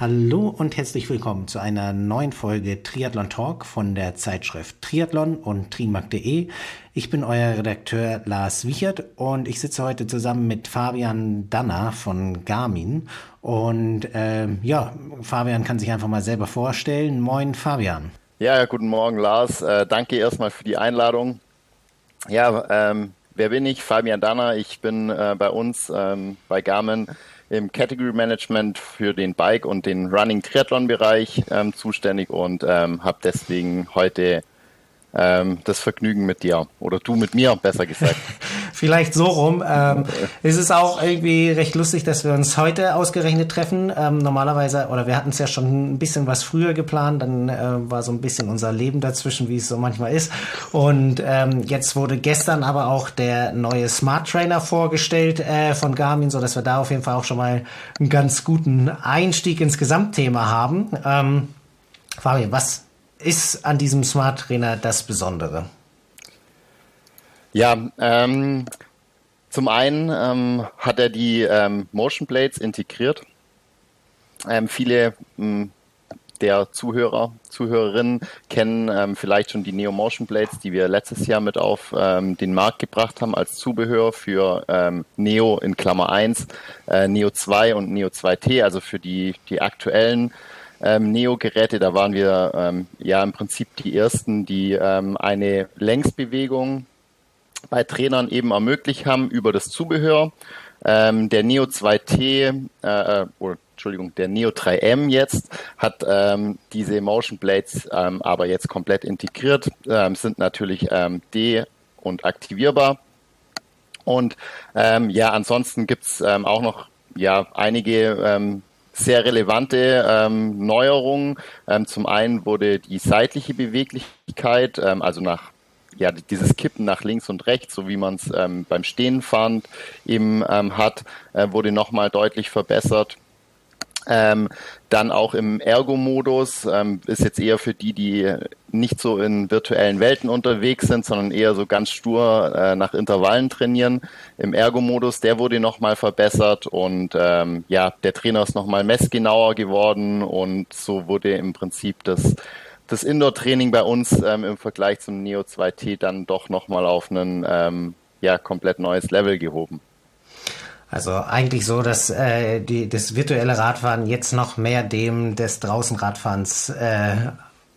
Hallo und herzlich willkommen zu einer neuen Folge Triathlon Talk von der Zeitschrift Triathlon und trimark.de. Ich bin euer Redakteur Lars Wichert und ich sitze heute zusammen mit Fabian Danner von Garmin. Und ähm, ja, Fabian kann sich einfach mal selber vorstellen. Moin, Fabian. Ja, guten Morgen, Lars. Äh, danke erstmal für die Einladung. Ja, ähm, wer bin ich? Fabian Danner. Ich bin äh, bei uns ähm, bei Garmin im Category Management für den Bike und den Running Triathlon Bereich ähm, zuständig und ähm, habe deswegen heute ähm, das Vergnügen mit dir oder du mit mir, besser gesagt. Vielleicht so rum. Ähm, es ist auch irgendwie recht lustig, dass wir uns heute ausgerechnet treffen. Ähm, normalerweise, oder wir hatten es ja schon ein bisschen was früher geplant, dann äh, war so ein bisschen unser Leben dazwischen, wie es so manchmal ist. Und ähm, jetzt wurde gestern aber auch der neue Smart Trainer vorgestellt äh, von Garmin, so dass wir da auf jeden Fall auch schon mal einen ganz guten Einstieg ins Gesamtthema haben. Ähm, Fabian, was ist an diesem Smart Trainer das Besondere? Ja, ähm, zum einen ähm, hat er die ähm, Motion Blades integriert. Ähm, viele ähm, der Zuhörer, Zuhörerinnen kennen ähm, vielleicht schon die Neo Motion Blades, die wir letztes Jahr mit auf ähm, den Markt gebracht haben als Zubehör für Neo in Klammer 1, äh, Neo 2 und Neo 2T, also für die, die aktuellen ähm, Neo-Geräte. Da waren wir ähm, ja im Prinzip die ersten, die ähm, eine Längsbewegung bei Trainern eben ermöglicht haben über das Zubehör. Ähm, der Neo 2T, äh, oder Entschuldigung, der Neo 3M jetzt hat ähm, diese Motion Blades ähm, aber jetzt komplett integriert, ähm, sind natürlich ähm, de- und aktivierbar. Und ähm, ja, ansonsten gibt's ähm, auch noch ja einige ähm, sehr relevante ähm, Neuerungen. Ähm, zum einen wurde die seitliche Beweglichkeit, ähm, also nach ja, dieses Kippen nach links und rechts, so wie man es ähm, beim Stehenfahren eben ähm, hat, äh, wurde nochmal deutlich verbessert. Ähm, dann auch im Ergo-Modus ähm, ist jetzt eher für die, die nicht so in virtuellen Welten unterwegs sind, sondern eher so ganz stur äh, nach Intervallen trainieren. Im Ergo-Modus, der wurde nochmal verbessert und ähm, ja, der Trainer ist nochmal messgenauer geworden und so wurde im Prinzip das, das Indoor-Training bei uns ähm, im Vergleich zum Neo 2T dann doch nochmal auf ein ähm, ja, komplett neues Level gehoben. Also eigentlich so, dass äh, die, das virtuelle Radfahren jetzt noch mehr dem des Draußenradfahrens äh,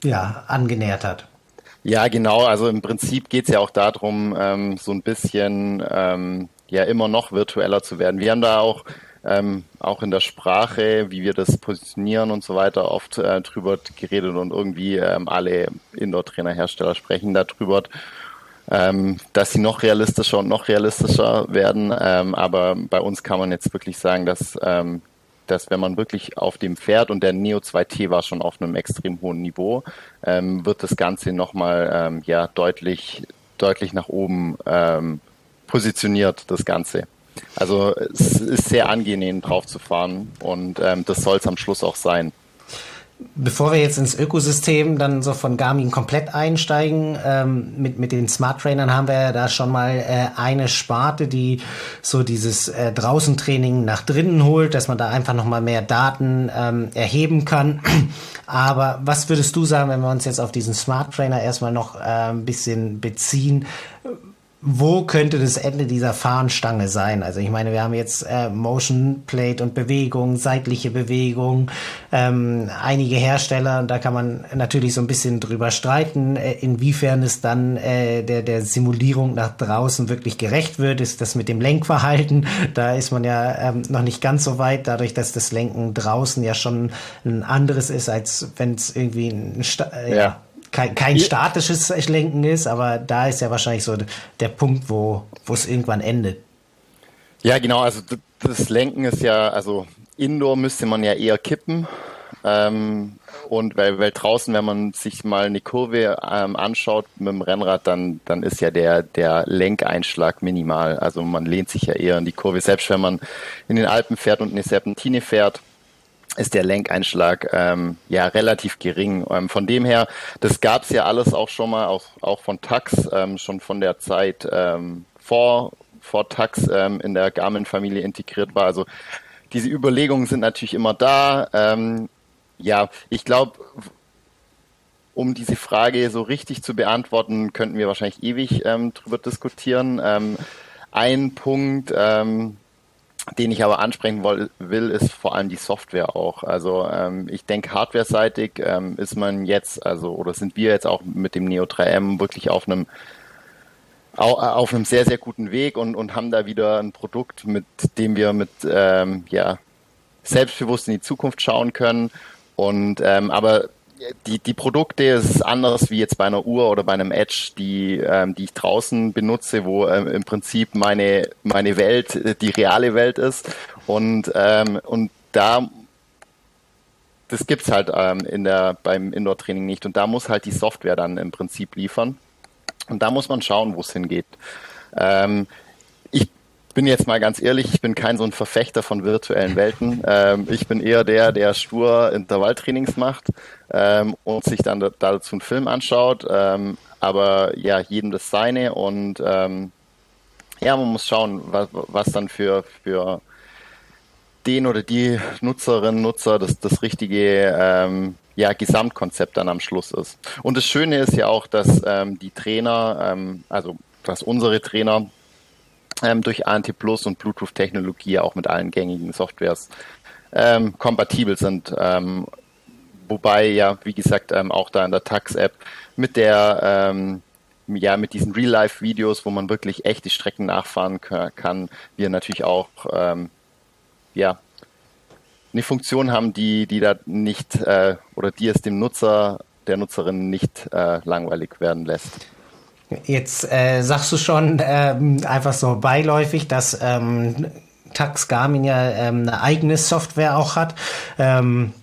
ja, angenähert hat. Ja, genau. Also im Prinzip geht es ja auch darum, ähm, so ein bisschen ähm, ja immer noch virtueller zu werden. Wir haben da auch ähm, auch in der Sprache, wie wir das positionieren und so weiter, oft äh, drüber geredet und irgendwie ähm, alle Indoor-Trainer-Hersteller sprechen darüber ähm, dass sie noch realistischer und noch realistischer werden. Ähm, aber bei uns kann man jetzt wirklich sagen, dass, ähm, dass wenn man wirklich auf dem fährt und der Neo 2T war schon auf einem extrem hohen Niveau, ähm, wird das Ganze nochmal ähm, ja, deutlich, deutlich nach oben ähm, positioniert, das Ganze. Also es ist sehr angenehm drauf zu fahren und ähm, das soll es am Schluss auch sein. Bevor wir jetzt ins Ökosystem dann so von Garmin komplett einsteigen, ähm, mit, mit den Smart Trainern haben wir ja da schon mal äh, eine Sparte, die so dieses äh, Draußentraining nach drinnen holt, dass man da einfach nochmal mehr Daten ähm, erheben kann. Aber was würdest du sagen, wenn wir uns jetzt auf diesen Smart Trainer erstmal noch äh, ein bisschen beziehen? Wo könnte das Ende dieser Fahnenstange sein? Also ich meine, wir haben jetzt äh, Motion Plate und Bewegung, seitliche Bewegung, ähm, einige Hersteller, da kann man natürlich so ein bisschen drüber streiten, äh, inwiefern es dann äh, der, der Simulierung nach draußen wirklich gerecht wird. Ist das mit dem Lenkverhalten? Da ist man ja ähm, noch nicht ganz so weit, dadurch, dass das Lenken draußen ja schon ein anderes ist, als wenn es irgendwie ein Sta äh, ja kein, kein statisches Lenken ist, aber da ist ja wahrscheinlich so der Punkt, wo es irgendwann endet. Ja, genau, also das Lenken ist ja, also Indoor müsste man ja eher kippen. Ähm, und weil, weil draußen, wenn man sich mal eine Kurve ähm, anschaut mit dem Rennrad, dann, dann ist ja der, der Lenkeinschlag minimal. Also man lehnt sich ja eher in die Kurve. Selbst wenn man in den Alpen fährt und eine Serpentine fährt, ist der Lenkeinschlag ähm, ja relativ gering. Ähm, von dem her, das gab es ja alles auch schon mal, auch, auch von Tax, ähm, schon von der Zeit ähm, vor, vor Tax ähm, in der Garmin-Familie integriert war. Also diese Überlegungen sind natürlich immer da. Ähm, ja, ich glaube, um diese Frage so richtig zu beantworten, könnten wir wahrscheinlich ewig ähm, drüber diskutieren. Ähm, ein Punkt, ähm, den ich aber ansprechen will, ist vor allem die Software auch. Also ähm, ich denke, hardware-seitig ähm, ist man jetzt, also oder sind wir jetzt auch mit dem Neo 3M wirklich auf einem auf einem sehr, sehr guten Weg und, und haben da wieder ein Produkt, mit dem wir mit ähm, ja, selbstbewusst in die Zukunft schauen können. Und ähm, aber die, die Produkte ist anders wie jetzt bei einer Uhr oder bei einem Edge, die, ähm, die ich draußen benutze, wo ähm, im Prinzip meine, meine Welt die reale Welt ist. Und, ähm, und da das gibt's halt ähm, in der, beim Indoor-Training nicht. Und da muss halt die Software dann im Prinzip liefern. Und da muss man schauen, wo es hingeht. Ähm, bin jetzt mal ganz ehrlich, ich bin kein so ein Verfechter von virtuellen Welten. Ähm, ich bin eher der, der stur Intervalltrainings macht ähm, und sich dann dazu einen Film anschaut. Ähm, aber ja, jedem das seine und ähm, ja, man muss schauen, was, was dann für, für den oder die Nutzerinnen, Nutzer das, das richtige ähm, ja, Gesamtkonzept dann am Schluss ist. Und das Schöne ist ja auch, dass ähm, die Trainer, also dass unsere Trainer ähm, durch ANT Plus und Bluetooth-Technologie auch mit allen gängigen Softwares ähm, kompatibel sind. Ähm, wobei ja, wie gesagt, ähm, auch da in der Tax-App mit der ähm, ja, mit diesen Real-Life-Videos, wo man wirklich echt die Strecken nachfahren kann, wir natürlich auch ähm, ja, eine Funktion haben, die, die da nicht äh, oder die es dem Nutzer, der Nutzerin nicht äh, langweilig werden lässt. Jetzt äh, sagst du schon ähm, einfach so beiläufig, dass ähm, Tax Garmin ja ähm, eine eigene Software auch hat. Ähm,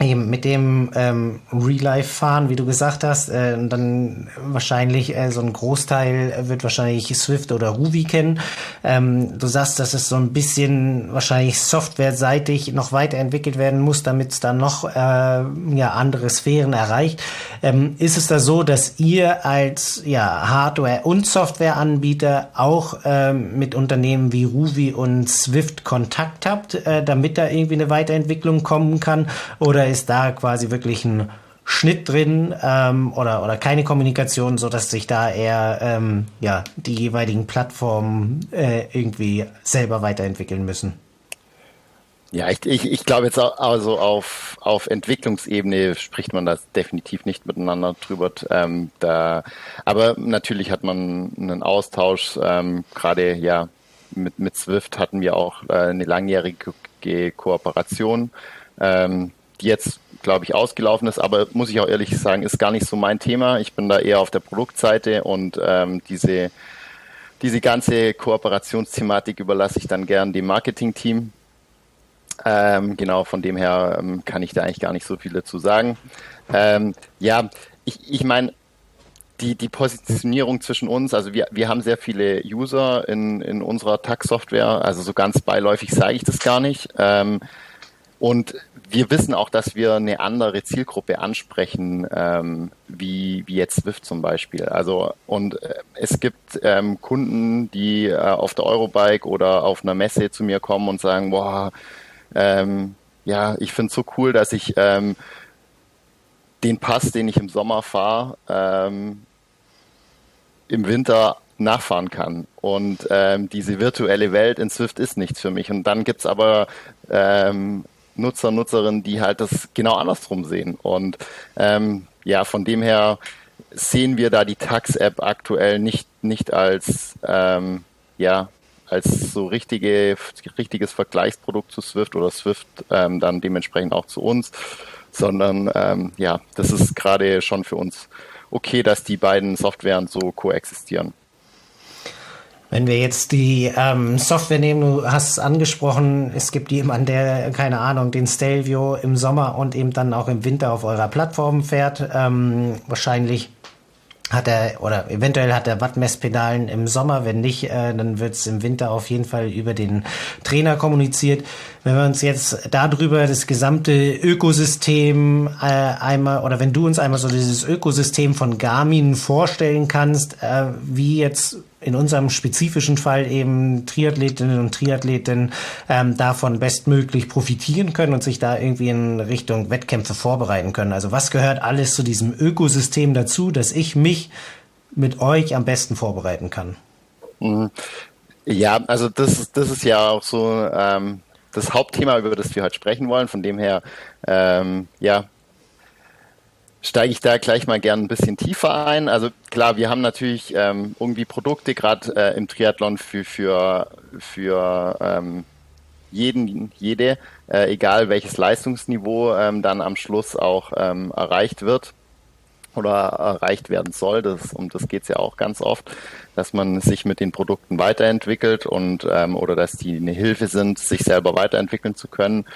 Eben mit dem ähm, Real-Life-Fahren, wie du gesagt hast, äh, dann wahrscheinlich äh, so ein Großteil wird wahrscheinlich Swift oder Ruby kennen. Ähm, du sagst, dass es so ein bisschen wahrscheinlich softwareseitig noch weiterentwickelt werden muss, damit es dann noch äh, ja, andere Sphären erreicht. Ähm, ist es da so, dass ihr als ja, Hardware- und Softwareanbieter auch ähm, mit Unternehmen wie Ruby und Swift Kontakt habt, äh, damit da irgendwie eine Weiterentwicklung kommen kann? Oder ist da quasi wirklich ein Schnitt drin ähm, oder, oder keine Kommunikation, so dass sich da eher ähm, ja, die jeweiligen Plattformen äh, irgendwie selber weiterentwickeln müssen? Ja, ich, ich, ich glaube jetzt also auf, auf Entwicklungsebene spricht man das definitiv nicht miteinander drüber. Ähm, da, aber natürlich hat man einen Austausch. Ähm, Gerade ja mit, mit Swift hatten wir auch äh, eine langjährige Kooperation. Ähm, jetzt, glaube ich, ausgelaufen ist, aber muss ich auch ehrlich sagen, ist gar nicht so mein Thema. Ich bin da eher auf der Produktseite und ähm, diese, diese ganze Kooperationsthematik überlasse ich dann gern dem Marketing-Team. Ähm, genau, von dem her ähm, kann ich da eigentlich gar nicht so viel dazu sagen. Ähm, ja, ich, ich meine, die, die Positionierung zwischen uns, also wir, wir haben sehr viele User in, in unserer Tax-Software, also so ganz beiläufig sage ich das gar nicht. Ähm, und wir wissen auch, dass wir eine andere Zielgruppe ansprechen, ähm, wie, wie jetzt Swift zum Beispiel. Also und äh, es gibt ähm, Kunden, die äh, auf der Eurobike oder auf einer Messe zu mir kommen und sagen, boah, ähm, ja, ich finde es so cool, dass ich ähm, den Pass, den ich im Sommer fahre, ähm, im Winter nachfahren kann. Und ähm, diese virtuelle Welt in Swift ist nichts für mich. Und dann gibt's aber ähm, Nutzer, Nutzerinnen, die halt das genau andersrum sehen. Und ähm, ja, von dem her sehen wir da die Tax-App aktuell nicht, nicht als, ähm, ja, als so richtige, richtiges Vergleichsprodukt zu Swift oder Swift ähm, dann dementsprechend auch zu uns, sondern ähm, ja, das ist gerade schon für uns okay, dass die beiden Softwaren so koexistieren. Wenn wir jetzt die ähm, Software nehmen, du hast es angesprochen, es gibt jemanden, der, keine Ahnung, den Stelvio im Sommer und eben dann auch im Winter auf eurer Plattform fährt. Ähm, wahrscheinlich hat er oder eventuell hat er Wattmesspedalen im Sommer. Wenn nicht, äh, dann wird es im Winter auf jeden Fall über den Trainer kommuniziert. Wenn wir uns jetzt darüber das gesamte Ökosystem äh, einmal oder wenn du uns einmal so dieses Ökosystem von Garmin vorstellen kannst, äh, wie jetzt in unserem spezifischen Fall eben Triathletinnen und Triathleten ähm, davon bestmöglich profitieren können und sich da irgendwie in Richtung Wettkämpfe vorbereiten können. Also was gehört alles zu diesem Ökosystem dazu, dass ich mich mit euch am besten vorbereiten kann? Mhm. Ja, also das, das ist ja auch so ähm, das Hauptthema, über das wir heute sprechen wollen. Von dem her, ähm, ja, steige ich da gleich mal gern ein bisschen tiefer ein. Also klar, wir haben natürlich ähm, irgendwie Produkte gerade äh, im Triathlon für für für ähm, jeden jede, äh, egal welches Leistungsniveau ähm, dann am Schluss auch ähm, erreicht wird oder erreicht werden soll. Das, um das geht es ja auch ganz oft, dass man sich mit den Produkten weiterentwickelt und ähm, oder dass die eine Hilfe sind, sich selber weiterentwickeln zu können.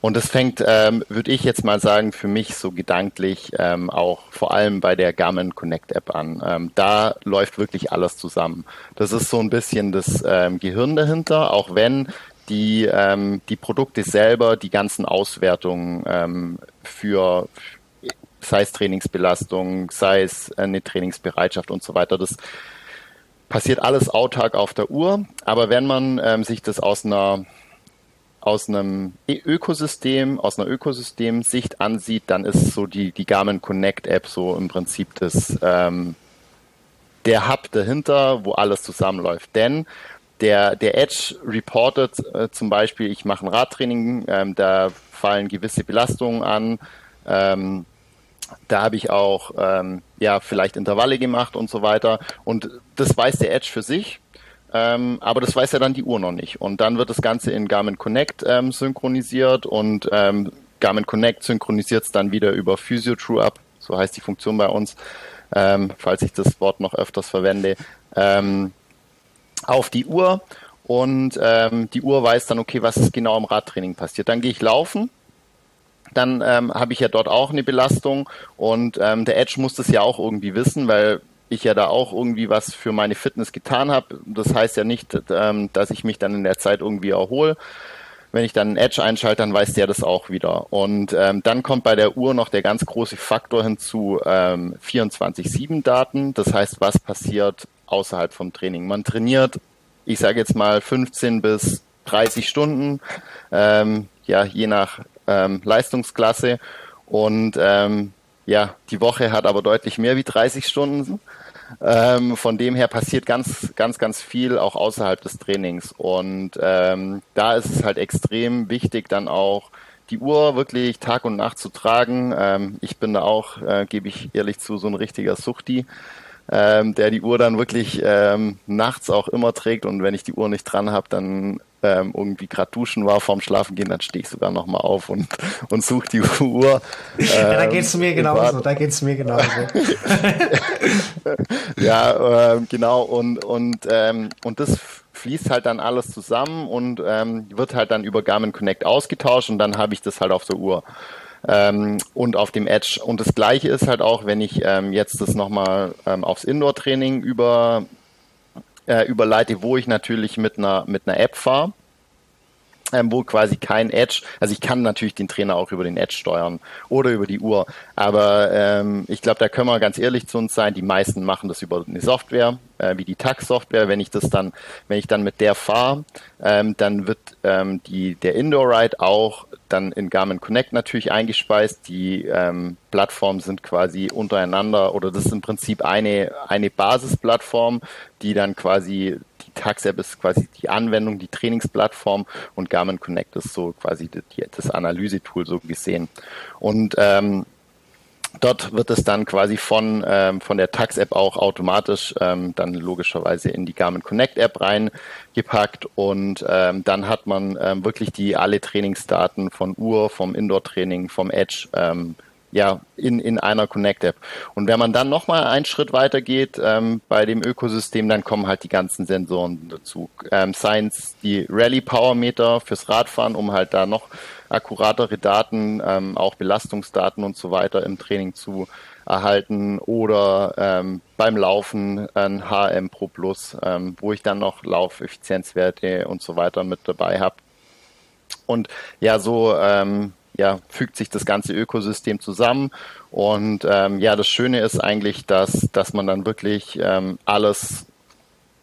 Und das fängt, ähm, würde ich jetzt mal sagen, für mich so gedanklich ähm, auch vor allem bei der Garmin Connect App an. Ähm, da läuft wirklich alles zusammen. Das ist so ein bisschen das ähm, Gehirn dahinter, auch wenn die, ähm, die Produkte selber die ganzen Auswertungen ähm, für sei es Trainingsbelastung, sei es eine Trainingsbereitschaft und so weiter. Das passiert alles autark auf der Uhr. Aber wenn man ähm, sich das aus einer aus einem Ökosystem, aus einer Ökosystemsicht ansieht, dann ist so die, die Garmin Connect App so im Prinzip das, ähm, der Hub dahinter, wo alles zusammenläuft. Denn der, der Edge reportet äh, zum Beispiel, ich mache ein Radtraining, ähm, da fallen gewisse Belastungen an, ähm, da habe ich auch ähm, ja vielleicht Intervalle gemacht und so weiter. Und das weiß der Edge für sich. Ähm, aber das weiß ja dann die Uhr noch nicht. Und dann wird das Ganze in Garmin Connect ähm, synchronisiert und ähm, Garmin Connect synchronisiert es dann wieder über Physio True Up, so heißt die Funktion bei uns, ähm, falls ich das Wort noch öfters verwende, ähm, auf die Uhr. Und ähm, die Uhr weiß dann, okay, was ist genau im Radtraining passiert. Dann gehe ich laufen dann ähm, habe ich ja dort auch eine Belastung und ähm, der Edge muss das ja auch irgendwie wissen, weil ich ja da auch irgendwie was für meine Fitness getan habe. Das heißt ja nicht, ähm, dass ich mich dann in der Zeit irgendwie erhole. Wenn ich dann einen Edge einschalte, dann weiß der das auch wieder. Und ähm, dann kommt bei der Uhr noch der ganz große Faktor hinzu, ähm, 24-7-Daten. Das heißt, was passiert außerhalb vom Training? Man trainiert, ich sage jetzt mal 15 bis 30 Stunden, ähm, ja, je nach ähm, Leistungsklasse. Und ähm, ja, die Woche hat aber deutlich mehr wie 30 Stunden. Ähm, von dem her passiert ganz, ganz, ganz viel auch außerhalb des Trainings. Und ähm, da ist es halt extrem wichtig, dann auch die Uhr wirklich Tag und Nacht zu tragen. Ähm, ich bin da auch, äh, gebe ich ehrlich zu, so ein richtiger Suchti ähm, der die Uhr dann wirklich ähm, nachts auch immer trägt und wenn ich die Uhr nicht dran habe, dann ähm, irgendwie gerade duschen war vorm Schlafen gehen, dann stehe ich sogar nochmal auf und, und suche die Uhr. Ähm, ja, da geht's mir genauso, da geht's mir genauso. ja, äh, genau und und ähm, und das fließt halt dann alles zusammen und ähm, wird halt dann über Garmin Connect ausgetauscht und dann habe ich das halt auf der Uhr ähm, und auf dem Edge. Und das Gleiche ist halt auch, wenn ich ähm, jetzt das nochmal ähm, aufs Indoor-Training über, äh, überleite, wo ich natürlich mit einer, mit einer App fahre ähm, wo quasi kein Edge, also ich kann natürlich den Trainer auch über den Edge steuern oder über die Uhr, aber ähm, ich glaube, da können wir ganz ehrlich zu uns sein, die meisten machen das über eine Software, äh, wie die TAX-Software, wenn ich das dann, wenn ich dann mit der fahre, ähm, dann wird ähm, die, der Indoor-Ride auch dann in Garmin Connect natürlich eingespeist. Die ähm, Plattformen sind quasi untereinander oder das ist im Prinzip eine, eine Basisplattform, die dann quasi die Tax-App ist quasi die Anwendung, die Trainingsplattform und Garmin Connect ist so quasi die, das Analysetool so gesehen. Und ähm, dort wird es dann quasi von, ähm, von der Tax-App auch automatisch ähm, dann logischerweise in die Garmin Connect-App reingepackt und ähm, dann hat man ähm, wirklich die alle Trainingsdaten von Uhr, vom Indoor-Training, vom Edge ähm, ja, in, in einer Connect-App. Und wenn man dann nochmal einen Schritt weiter geht ähm, bei dem Ökosystem, dann kommen halt die ganzen Sensoren dazu. Ähm, Science, die Rally Power Meter fürs Radfahren, um halt da noch akkuratere Daten, ähm, auch Belastungsdaten und so weiter im Training zu erhalten oder ähm, beim Laufen ein HM Pro Plus, ähm, wo ich dann noch Laufeffizienzwerte und so weiter mit dabei habe. Und ja, so ähm, ja, fügt sich das ganze Ökosystem zusammen. Und ähm, ja, das Schöne ist eigentlich, dass, dass man dann wirklich ähm, alles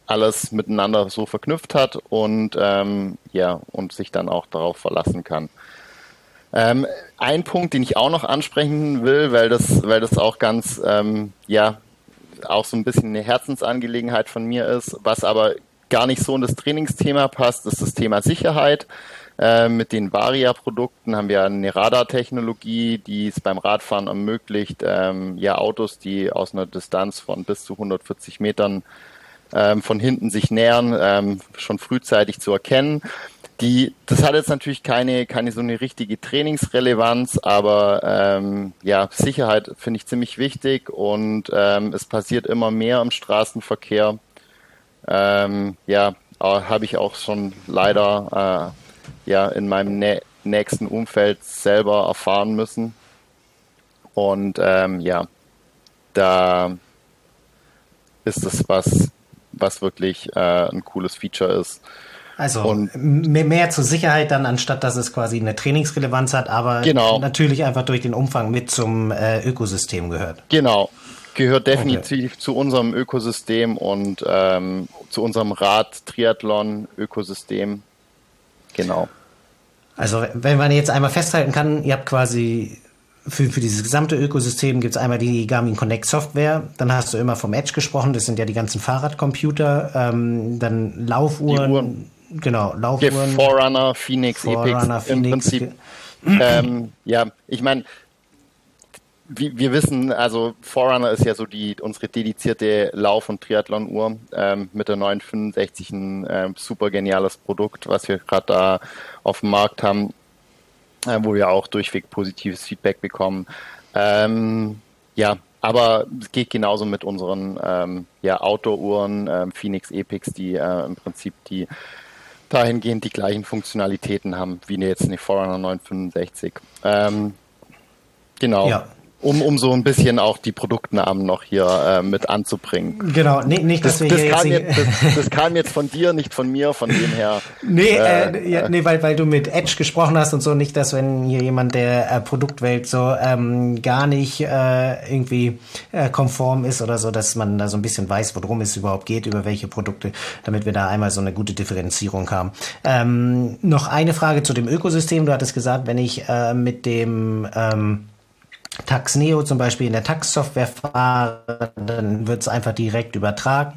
alles miteinander so verknüpft hat und ähm, ja und sich dann auch darauf verlassen kann. Ähm, ein Punkt, den ich auch noch ansprechen will, weil das, weil das auch ganz, ähm, ja, auch so ein bisschen eine Herzensangelegenheit von mir ist, was aber gar nicht so in das Trainingsthema passt, ist das Thema Sicherheit. Äh, mit den Varia-Produkten haben wir eine Radartechnologie, die es beim Radfahren ermöglicht, ähm, ja Autos, die aus einer Distanz von bis zu 140 Metern ähm, von hinten sich nähern, ähm, schon frühzeitig zu erkennen. Die, das hat jetzt natürlich keine, keine so eine richtige Trainingsrelevanz, aber ähm, ja, Sicherheit finde ich ziemlich wichtig und ähm, es passiert immer mehr im Straßenverkehr. Ähm, ja, habe ich auch schon leider äh, ja in meinem nä nächsten Umfeld selber erfahren müssen. Und ähm, ja, da ist es was, was wirklich äh, ein cooles Feature ist. Also und mehr zur Sicherheit dann, anstatt dass es quasi eine Trainingsrelevanz hat, aber genau. natürlich einfach durch den Umfang mit zum äh, Ökosystem gehört. Genau, gehört definitiv okay. zu unserem Ökosystem und ähm, zu unserem Rad-Triathlon-Ökosystem. Genau. Also wenn man jetzt einmal festhalten kann, ihr habt quasi für, für dieses gesamte Ökosystem gibt es einmal die Garmin Connect Software, dann hast du immer vom Edge gesprochen, das sind ja die ganzen Fahrradcomputer, ähm, dann Laufuhren, genau, Laufuhren. Forerunner, Phoenix, Forerunner, Epix, Phoenix. im Prinzip. ähm, ja, ich meine, wir wissen, also Forerunner ist ja so die unsere dedizierte Lauf- und Triathlon-Uhr ähm, mit der 965 ein äh, super geniales Produkt, was wir gerade da auf dem Markt haben äh, wo wir auch durchweg positives Feedback bekommen. Ähm, ja, aber es geht genauso mit unseren ähm, ja, Outdoor-Uhren, ähm, Phoenix Epix, die äh, im Prinzip die dahingehend die gleichen Funktionalitäten haben wie jetzt eine Forerunner 965. Ähm, genau. Ja um, um so ein bisschen auch die Produktnamen noch hier äh, mit anzubringen. Genau, nee, nicht, dass das, wir das hier kam jetzt, das, das, kam jetzt von dir, nicht von mir, von dem her. Nee, äh, äh, ja, nee weil, weil du mit Edge gesprochen hast und so, nicht, dass wenn hier jemand der äh, Produktwelt so ähm, gar nicht äh, irgendwie äh, konform ist oder so, dass man da so ein bisschen weiß, worum es überhaupt geht, über welche Produkte, damit wir da einmal so eine gute Differenzierung haben. Ähm, noch eine Frage zu dem Ökosystem. Du hattest gesagt, wenn ich äh, mit dem ähm, Taxneo zum Beispiel in der Tax-Software fahre, dann wird es einfach direkt übertragen.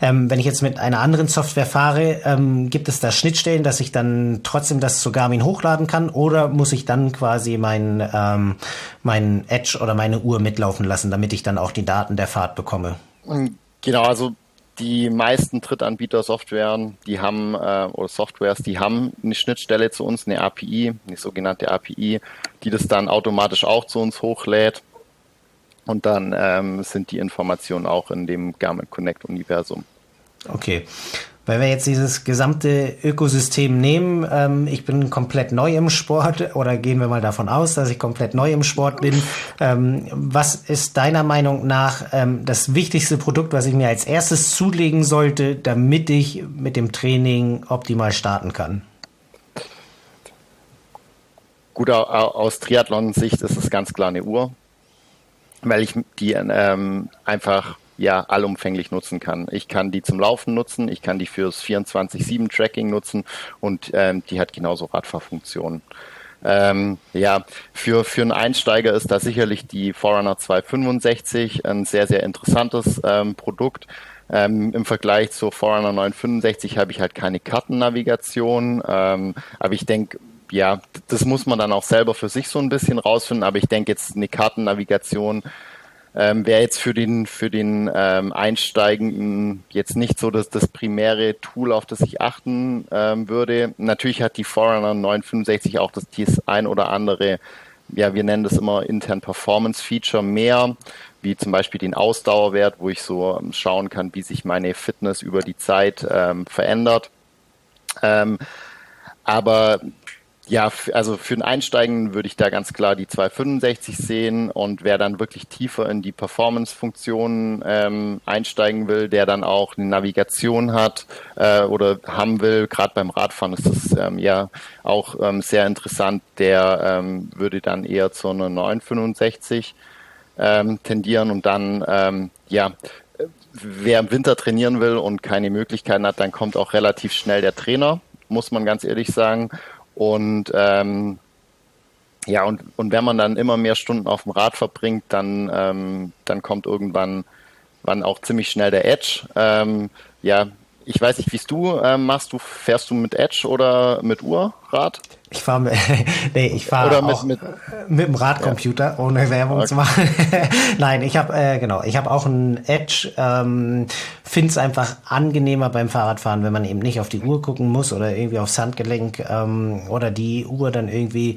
Ähm, wenn ich jetzt mit einer anderen Software fahre, ähm, gibt es da Schnittstellen, dass ich dann trotzdem das zu Garmin hochladen kann oder muss ich dann quasi mein, ähm, mein Edge oder meine Uhr mitlaufen lassen, damit ich dann auch die Daten der Fahrt bekomme? Genau, also die meisten Drittanbieter Softwaren, die haben äh, oder Softwares, die haben eine Schnittstelle zu uns, eine API, eine sogenannte API, die das dann automatisch auch zu uns hochlädt. Und dann ähm, sind die Informationen auch in dem Garmin Connect Universum. Okay. Weil wir jetzt dieses gesamte Ökosystem nehmen, ähm, ich bin komplett neu im Sport oder gehen wir mal davon aus, dass ich komplett neu im Sport bin. Ähm, was ist deiner Meinung nach ähm, das wichtigste Produkt, was ich mir als erstes zulegen sollte, damit ich mit dem Training optimal starten kann? Gut, aus Triathlon-Sicht ist es ganz klar eine Uhr, weil ich die ähm, einfach ja allumfänglich nutzen kann. Ich kann die zum Laufen nutzen, ich kann die fürs 24-7-Tracking nutzen und ähm, die hat genauso Radfahrfunktionen. Ähm, ja, für, für einen Einsteiger ist da sicherlich die Forerunner 265 ein sehr, sehr interessantes ähm, Produkt. Ähm, Im Vergleich zur Forerunner 965 habe ich halt keine Kartennavigation, ähm, aber ich denke, ja, das muss man dann auch selber für sich so ein bisschen rausfinden, aber ich denke jetzt eine Kartennavigation ähm, wäre jetzt für den für den ähm, Einsteigenden jetzt nicht so das, das primäre Tool, auf das ich achten ähm, würde. Natürlich hat die Forerunner 965 auch das, das ein oder andere, ja, wir nennen das immer intern Performance Feature mehr, wie zum Beispiel den Ausdauerwert, wo ich so ähm, schauen kann, wie sich meine Fitness über die Zeit ähm, verändert. Ähm, aber ja, also für den Einsteigen würde ich da ganz klar die 265 sehen und wer dann wirklich tiefer in die Performance-Funktionen ähm, einsteigen will, der dann auch eine Navigation hat äh, oder haben will, gerade beim Radfahren ist das ähm, ja auch ähm, sehr interessant, der ähm, würde dann eher zu einer 965 ähm, tendieren und dann ähm, ja wer im Winter trainieren will und keine Möglichkeiten hat, dann kommt auch relativ schnell der Trainer, muss man ganz ehrlich sagen. Und ähm, ja, und, und wenn man dann immer mehr Stunden auf dem Rad verbringt, dann, ähm, dann kommt irgendwann wann auch ziemlich schnell der Edge. Ähm, ja, ich weiß nicht, wie es du ähm, machst. Du fährst du mit Edge oder mit Uhrrad? Ich fahre nee, ich fahre mit, mit, mit dem Radcomputer, ja. ohne Werbung okay. zu machen. Nein, ich habe äh, genau, ich habe auch einen Edge. Ähm, Finde es einfach angenehmer beim Fahrradfahren, wenn man eben nicht auf die Uhr gucken muss oder irgendwie aufs Handgelenk ähm, oder die Uhr dann irgendwie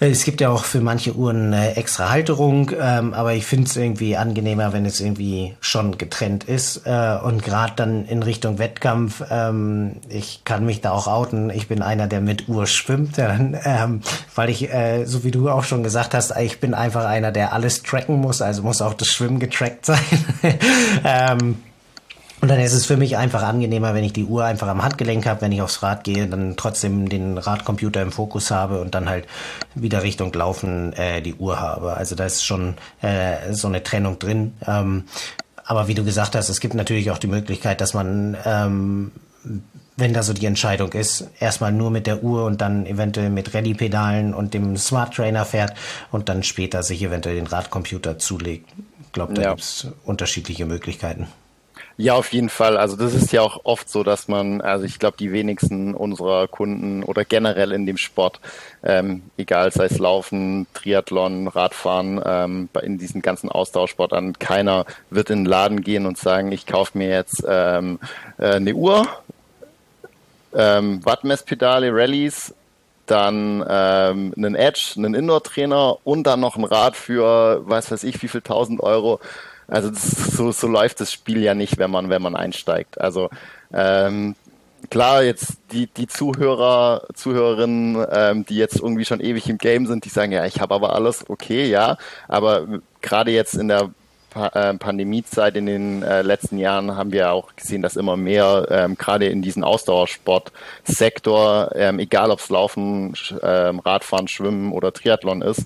es gibt ja auch für manche Uhren eine extra Halterung, ähm, aber ich finde es irgendwie angenehmer, wenn es irgendwie schon getrennt ist. Äh, und gerade dann in Richtung Wettkampf, ähm, ich kann mich da auch outen. Ich bin einer, der mit Uhr schwimmt, ähm, weil ich, äh, so wie du auch schon gesagt hast, ich bin einfach einer, der alles tracken muss, also muss auch das Schwimmen getrackt sein. Und dann ist es für mich einfach angenehmer, wenn ich die Uhr einfach am Handgelenk habe, wenn ich aufs Rad gehe, dann trotzdem den Radcomputer im Fokus habe und dann halt wieder Richtung Laufen äh, die Uhr habe. Also da ist schon äh, so eine Trennung drin. Ähm, aber wie du gesagt hast, es gibt natürlich auch die Möglichkeit, dass man ähm, wenn da so die Entscheidung ist, erstmal nur mit der Uhr und dann eventuell mit Rallye-Pedalen und dem Smart Trainer fährt und dann später sich eventuell den Radcomputer zulegt. Ich glaube, da ja. gibt's unterschiedliche Möglichkeiten. Ja, auf jeden Fall. Also das ist ja auch oft so, dass man, also ich glaube, die wenigsten unserer Kunden oder generell in dem Sport, ähm, egal sei es Laufen, Triathlon, Radfahren, ähm, in diesen ganzen Austauschsportarten, keiner wird in den Laden gehen und sagen, ich kaufe mir jetzt ähm, äh, eine Uhr, ähm, Wattmesspedale, Rallyes, dann ähm, einen Edge, einen Indoor-Trainer und dann noch ein Rad für, weiß weiß ich, wie viel tausend Euro also so, so läuft das Spiel ja nicht, wenn man, wenn man einsteigt. Also ähm, klar, jetzt die, die Zuhörer, Zuhörerinnen, ähm, die jetzt irgendwie schon ewig im Game sind, die sagen, ja, ich habe aber alles, okay, ja. Aber gerade jetzt in der pa äh, Pandemiezeit in den äh, letzten Jahren haben wir auch gesehen, dass immer mehr ähm, gerade in diesen Ausdauersportsektor, ähm, egal ob es Laufen, ähm, Radfahren, Schwimmen oder Triathlon ist,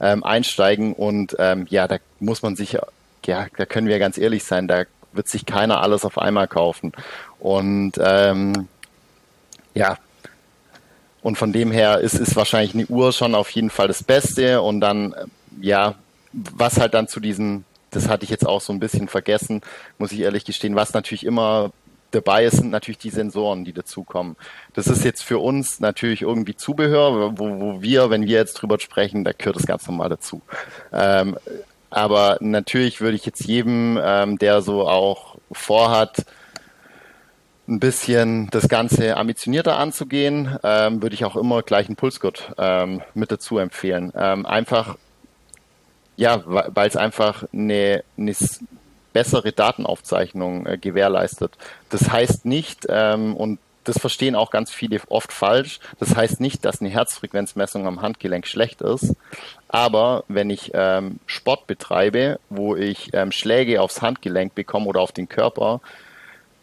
ähm, einsteigen und ähm, ja, da muss man sich ja, da können wir ganz ehrlich sein, da wird sich keiner alles auf einmal kaufen. Und ähm, ja, und von dem her ist, ist wahrscheinlich eine Uhr schon auf jeden Fall das Beste. Und dann, ja, was halt dann zu diesen, das hatte ich jetzt auch so ein bisschen vergessen, muss ich ehrlich gestehen, was natürlich immer dabei ist, sind natürlich die Sensoren, die dazukommen. Das ist jetzt für uns natürlich irgendwie Zubehör, wo, wo wir, wenn wir jetzt drüber sprechen, da gehört das ganz normal dazu. Ähm, aber natürlich würde ich jetzt jedem, ähm, der so auch vorhat, ein bisschen das Ganze ambitionierter anzugehen, ähm, würde ich auch immer gleich einen Pulsgurt ähm, mit dazu empfehlen. Ähm, einfach, ja, weil es einfach eine, eine bessere Datenaufzeichnung äh, gewährleistet. Das heißt nicht, ähm, und das verstehen auch ganz viele oft falsch. Das heißt nicht, dass eine Herzfrequenzmessung am Handgelenk schlecht ist. Aber wenn ich ähm, Sport betreibe, wo ich ähm, Schläge aufs Handgelenk bekomme oder auf den Körper,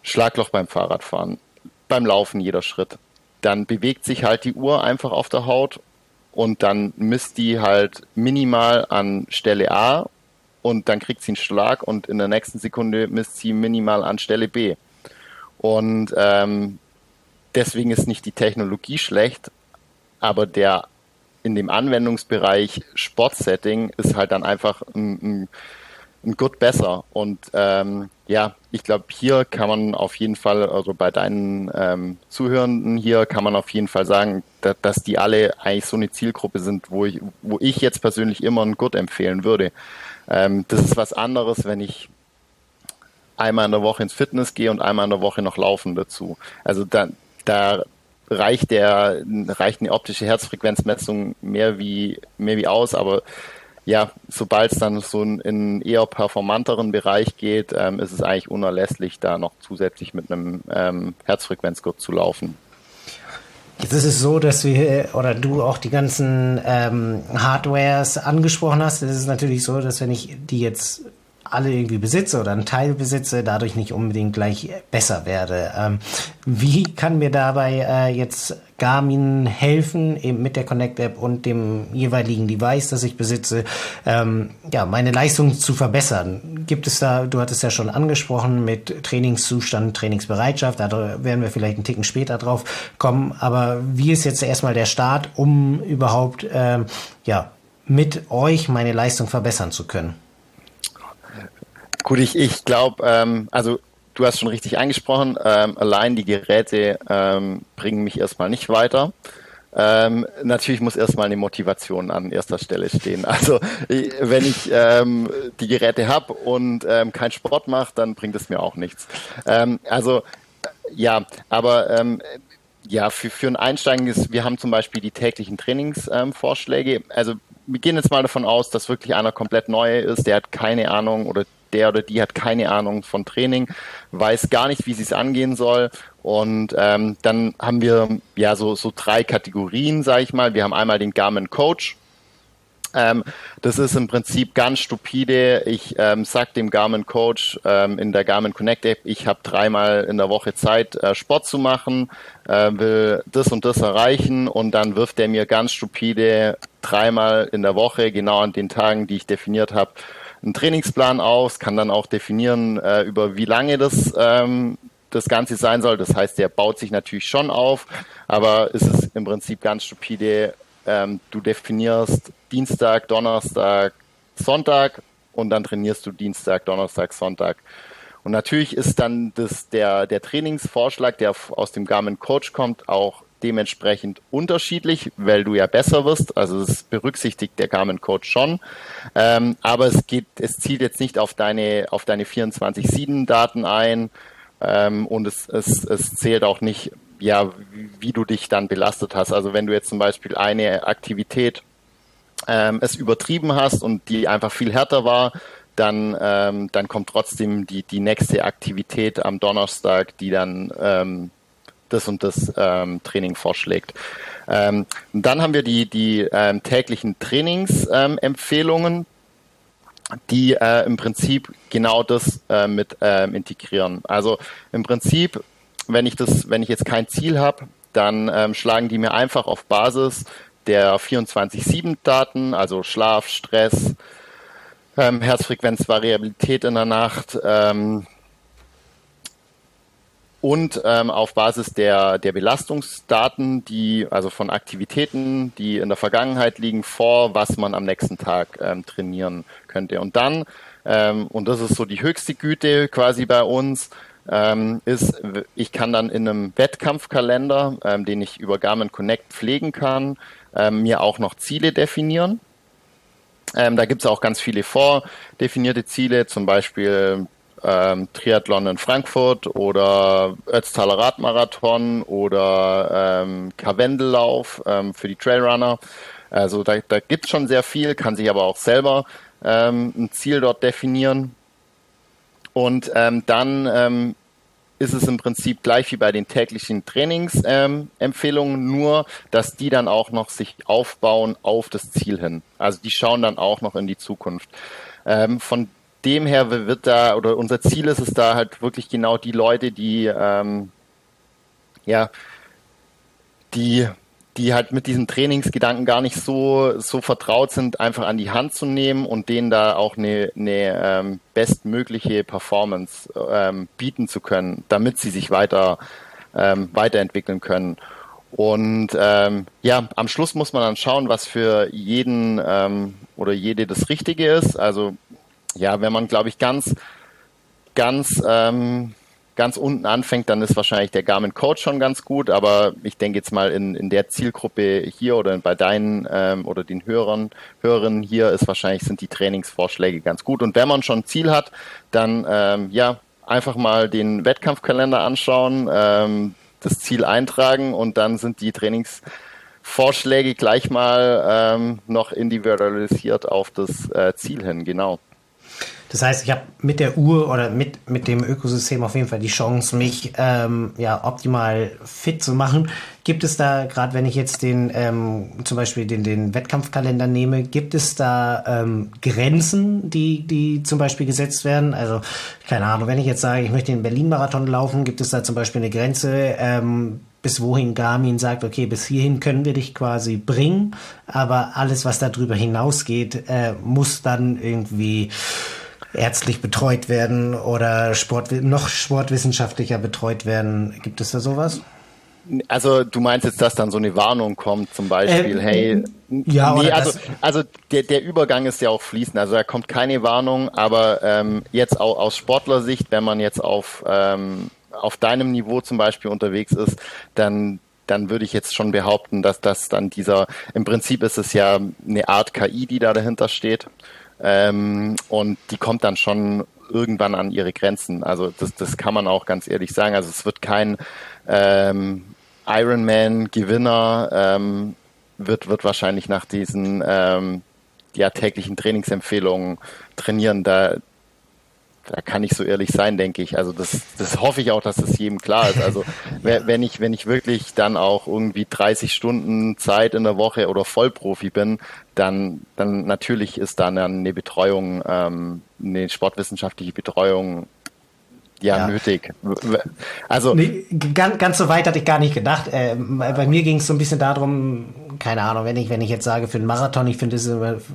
Schlagloch beim Fahrradfahren, beim Laufen jeder Schritt, dann bewegt sich halt die Uhr einfach auf der Haut und dann misst die halt minimal an Stelle A und dann kriegt sie einen Schlag und in der nächsten Sekunde misst sie minimal an Stelle B. Und ähm, deswegen ist nicht die Technologie schlecht, aber der in dem Anwendungsbereich Sportsetting ist halt dann einfach ein, ein, ein Good besser. Und ähm, ja, ich glaube, hier kann man auf jeden Fall, also bei deinen ähm, Zuhörenden hier kann man auf jeden Fall sagen, dass, dass die alle eigentlich so eine Zielgruppe sind, wo ich, wo ich jetzt persönlich immer ein Good empfehlen würde. Ähm, das ist was anderes, wenn ich einmal in der Woche ins Fitness gehe und einmal in der Woche noch laufen dazu. Also da, da reicht der, reicht eine optische Herzfrequenzmessung mehr wie, mehr wie aus, aber ja, sobald es dann so in einen eher performanteren Bereich geht, ähm, ist es eigentlich unerlässlich, da noch zusätzlich mit einem ähm, Herzfrequenzgurt zu laufen. Jetzt ist es so, dass wir oder du auch die ganzen ähm, Hardwares angesprochen hast. Es ist natürlich so, dass wenn ich die jetzt alle irgendwie besitze oder einen Teil besitze, dadurch nicht unbedingt gleich besser werde. Ähm, wie kann mir dabei äh, jetzt Garmin helfen, eben mit der Connect-App und dem jeweiligen Device, das ich besitze, ähm, ja, meine Leistung zu verbessern? Gibt es da, du hattest ja schon angesprochen, mit Trainingszustand, Trainingsbereitschaft, da werden wir vielleicht einen Ticken später drauf kommen, aber wie ist jetzt erstmal der Start, um überhaupt, ähm, ja, mit euch meine Leistung verbessern zu können? Gut, ich, ich glaube, ähm, also du hast schon richtig angesprochen, ähm, allein die Geräte ähm, bringen mich erstmal nicht weiter. Ähm, natürlich muss erstmal eine Motivation an erster Stelle stehen. Also ich, wenn ich ähm, die Geräte habe und ähm, keinen Sport mache, dann bringt es mir auch nichts. Ähm, also ja, aber ähm, ja, für, für ein Einsteigen ist, wir haben zum Beispiel die täglichen Trainingsvorschläge. Ähm, also wir gehen jetzt mal davon aus, dass wirklich einer komplett neu ist, der hat keine Ahnung oder der oder die hat keine Ahnung von Training, weiß gar nicht, wie sie es angehen soll. Und ähm, dann haben wir ja so, so drei Kategorien, sage ich mal. Wir haben einmal den Garmin Coach. Ähm, das ist im Prinzip ganz stupide. Ich ähm, sag dem Garmin Coach ähm, in der Garmin Connect App, ich habe dreimal in der Woche Zeit, äh, Sport zu machen, äh, will das und das erreichen und dann wirft er mir ganz stupide dreimal in der Woche, genau an den Tagen, die ich definiert habe, einen Trainingsplan aus, kann dann auch definieren, äh, über wie lange das, ähm, das Ganze sein soll. Das heißt, der baut sich natürlich schon auf, aber es ist im Prinzip ganz stupide. Ähm, du definierst Dienstag, Donnerstag, Sonntag und dann trainierst du Dienstag, Donnerstag, Sonntag. Und natürlich ist dann das, der, der Trainingsvorschlag, der aus dem Garmin Coach kommt, auch dementsprechend unterschiedlich, weil du ja besser wirst. Also es berücksichtigt der Garmin Coach schon. Ähm, aber es geht, es zielt jetzt nicht auf deine, auf deine 24-7 Daten ein. Ähm, und es, es, es zählt auch nicht, ja, wie, wie du dich dann belastet hast. Also wenn du jetzt zum Beispiel eine Aktivität ähm, es übertrieben hast und die einfach viel härter war, dann, ähm, dann kommt trotzdem die, die nächste Aktivität am Donnerstag, die dann ähm, das und das ähm, Training vorschlägt. Ähm, dann haben wir die, die ähm, täglichen Trainingsempfehlungen, ähm, die äh, im Prinzip genau das äh, mit ähm, integrieren. Also im Prinzip, wenn ich das, wenn ich jetzt kein Ziel habe, dann ähm, schlagen die mir einfach auf Basis der 24-7-Daten, also Schlaf, Stress, ähm, Herzfrequenz, Variabilität in der Nacht, ähm, und ähm, auf Basis der, der Belastungsdaten, die also von Aktivitäten, die in der Vergangenheit liegen, vor, was man am nächsten Tag ähm, trainieren könnte. Und dann, ähm, und das ist so die höchste Güte quasi bei uns, ähm, ist, ich kann dann in einem Wettkampfkalender, ähm, den ich über Garmin Connect pflegen kann, ähm, mir auch noch Ziele definieren. Ähm, da gibt es auch ganz viele vordefinierte Ziele, zum Beispiel ähm, Triathlon in Frankfurt oder Ötztaler Radmarathon oder ähm, Karwendellauf ähm, für die Trailrunner. Also da, da gibt es schon sehr viel, kann sich aber auch selber ähm, ein Ziel dort definieren. Und ähm, dann ähm, ist es im Prinzip gleich wie bei den täglichen Trainingsempfehlungen, ähm, nur dass die dann auch noch sich aufbauen auf das Ziel hin. Also die schauen dann auch noch in die Zukunft. Von dem her wird da, oder unser Ziel ist es da halt wirklich genau die Leute, die, ähm, ja, die, die halt mit diesem Trainingsgedanken gar nicht so, so vertraut sind, einfach an die Hand zu nehmen und denen da auch eine, eine ähm, bestmögliche Performance ähm, bieten zu können, damit sie sich weiter, ähm, weiterentwickeln können. Und ähm, ja, am Schluss muss man dann schauen, was für jeden ähm, oder jede das Richtige ist. Also ja, wenn man, glaube ich, ganz, ganz, ähm, ganz unten anfängt, dann ist wahrscheinlich der Garmin Coach schon ganz gut. Aber ich denke jetzt mal in, in der Zielgruppe hier oder bei deinen ähm, oder den Hörern, Hörerinnen hier ist wahrscheinlich sind die Trainingsvorschläge ganz gut. Und wenn man schon ein Ziel hat, dann ähm, ja einfach mal den Wettkampfkalender anschauen, ähm, das Ziel eintragen und dann sind die Trainingsvorschläge gleich mal ähm, noch individualisiert auf das äh, Ziel hin. Genau. Das heißt, ich habe mit der Uhr oder mit, mit dem Ökosystem auf jeden Fall die Chance, mich ähm, ja optimal fit zu machen. Gibt es da, gerade wenn ich jetzt den ähm, zum Beispiel den, den Wettkampfkalender nehme, gibt es da ähm, Grenzen, die, die zum Beispiel gesetzt werden? Also, keine Ahnung, wenn ich jetzt sage, ich möchte den Berlin-Marathon laufen, gibt es da zum Beispiel eine Grenze, ähm, bis wohin Garmin sagt, okay, bis hierhin können wir dich quasi bringen, aber alles, was darüber hinausgeht, äh, muss dann irgendwie ärztlich betreut werden oder Sport, noch sportwissenschaftlicher betreut werden. Gibt es da sowas? Also du meinst jetzt, dass dann so eine Warnung kommt, zum Beispiel, äh, hey, ja, nee, also, also der, der Übergang ist ja auch fließend, also da kommt keine Warnung, aber ähm, jetzt auch aus Sportlersicht, wenn man jetzt auf, ähm, auf deinem Niveau zum Beispiel unterwegs ist, dann dann würde ich jetzt schon behaupten, dass das dann dieser, im Prinzip ist es ja eine Art KI, die da dahinter steht. Ähm, und die kommt dann schon irgendwann an ihre Grenzen. Also das, das kann man auch ganz ehrlich sagen. Also es wird kein ähm, Ironman-Gewinner ähm, wird, wird wahrscheinlich nach diesen ähm, ja, täglichen Trainingsempfehlungen trainieren. Da, da kann ich so ehrlich sein, denke ich. Also das, das hoffe ich auch, dass das jedem klar ist. Also wenn ich, wenn ich wirklich dann auch irgendwie 30 Stunden Zeit in der Woche oder Vollprofi bin, dann, dann natürlich ist dann eine Betreuung, ähm, eine sportwissenschaftliche Betreuung ja, ja, nötig. Also nee, ganz, ganz so weit hatte ich gar nicht gedacht. Äh, bei mir ging es so ein bisschen darum, keine Ahnung, wenn ich, wenn ich jetzt sage für einen Marathon, ich finde es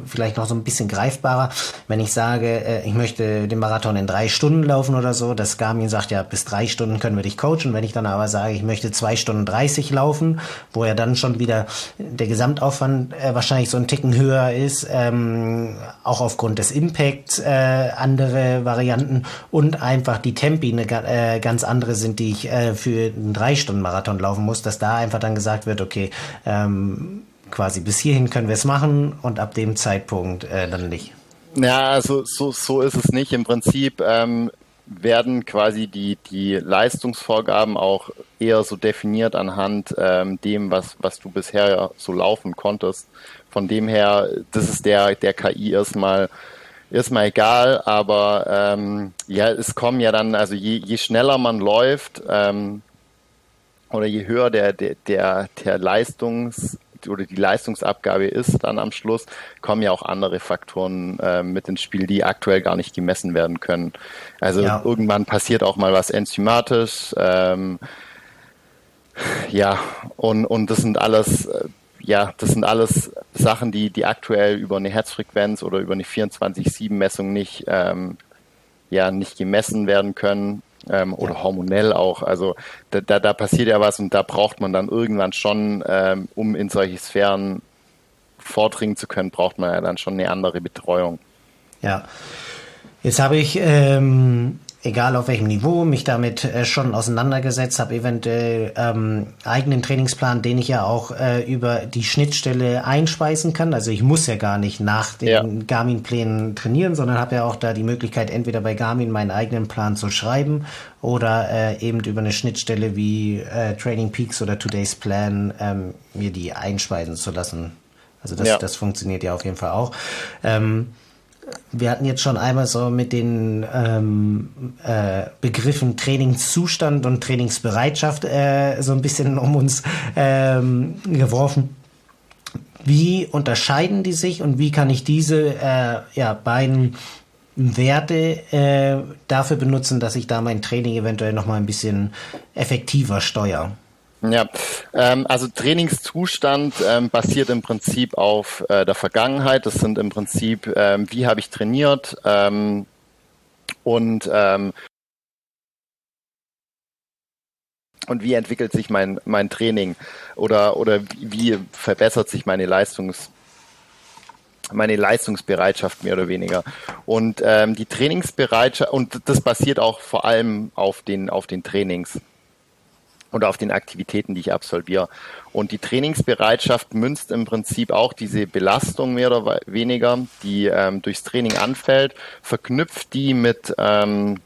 vielleicht noch so ein bisschen greifbarer, wenn ich sage, äh, ich möchte den Marathon in drei Stunden laufen oder so, das Garmin sagt ja, bis drei Stunden können wir dich coachen. Wenn ich dann aber sage, ich möchte zwei Stunden dreißig laufen, wo ja dann schon wieder der Gesamtaufwand äh, wahrscheinlich so ein Ticken höher ist, ähm, auch aufgrund des Impacts äh, andere Varianten und einfach die Tempi eine äh, ganz andere sind, die ich äh, für einen drei Stunden Marathon laufen muss, dass da einfach dann gesagt wird, okay, ähm, quasi bis hierhin können wir es machen und ab dem Zeitpunkt äh, dann nicht. Ja, also so, so ist es nicht. Im Prinzip ähm, werden quasi die, die Leistungsvorgaben auch eher so definiert anhand ähm, dem, was, was du bisher so laufen konntest. Von dem her, das ist der, der KI erstmal erstmal egal, aber ähm, ja, es kommen ja dann, also je, je schneller man läuft ähm, oder je höher der, der, der, der Leistungs oder die Leistungsabgabe ist dann am Schluss, kommen ja auch andere Faktoren äh, mit ins Spiel, die aktuell gar nicht gemessen werden können. Also ja. irgendwann passiert auch mal was enzymatisch. Ähm, ja, und, und das sind alles, äh, ja, das sind alles Sachen, die, die aktuell über eine Herzfrequenz oder über eine 24-7-Messung nicht, ähm, ja, nicht gemessen werden können ähm, oder ja. hormonell auch. Also da, da, da passiert ja was und da braucht man dann irgendwann schon, ähm, um in solche Sphären vordringen zu können, braucht man ja dann schon eine andere Betreuung. Ja. Jetzt habe ich ähm, egal auf welchem Niveau, mich damit äh, schon auseinandergesetzt, habe eventuell ähm, eigenen Trainingsplan, den ich ja auch äh, über die Schnittstelle einspeisen kann. Also ich muss ja gar nicht nach den ja. Garmin-Plänen trainieren, sondern habe ja auch da die Möglichkeit, entweder bei Garmin meinen eigenen Plan zu schreiben oder äh, eben über eine Schnittstelle wie äh, Training Peaks oder Today's Plan ähm, mir die einspeisen zu lassen. Also das, ja. das funktioniert ja auf jeden Fall auch. Ähm, wir hatten jetzt schon einmal so mit den ähm, äh, Begriffen Trainingszustand und Trainingsbereitschaft äh, so ein bisschen um uns ähm, geworfen. Wie unterscheiden die sich und wie kann ich diese äh, ja, beiden Werte äh, dafür benutzen, dass ich da mein Training eventuell noch mal ein bisschen effektiver steuere? Ja, ähm, also Trainingszustand ähm, basiert im Prinzip auf äh, der Vergangenheit. Das sind im Prinzip, ähm, wie habe ich trainiert ähm, und ähm, und wie entwickelt sich mein mein Training oder oder wie verbessert sich meine Leistungs meine Leistungsbereitschaft mehr oder weniger. Und ähm, die Trainingsbereitschaft, und das basiert auch vor allem auf den, auf den Trainings oder auf den Aktivitäten, die ich absolviere. Und die Trainingsbereitschaft münzt im Prinzip auch diese Belastung mehr oder weniger, die ähm, durchs Training anfällt, verknüpft die mit ähm,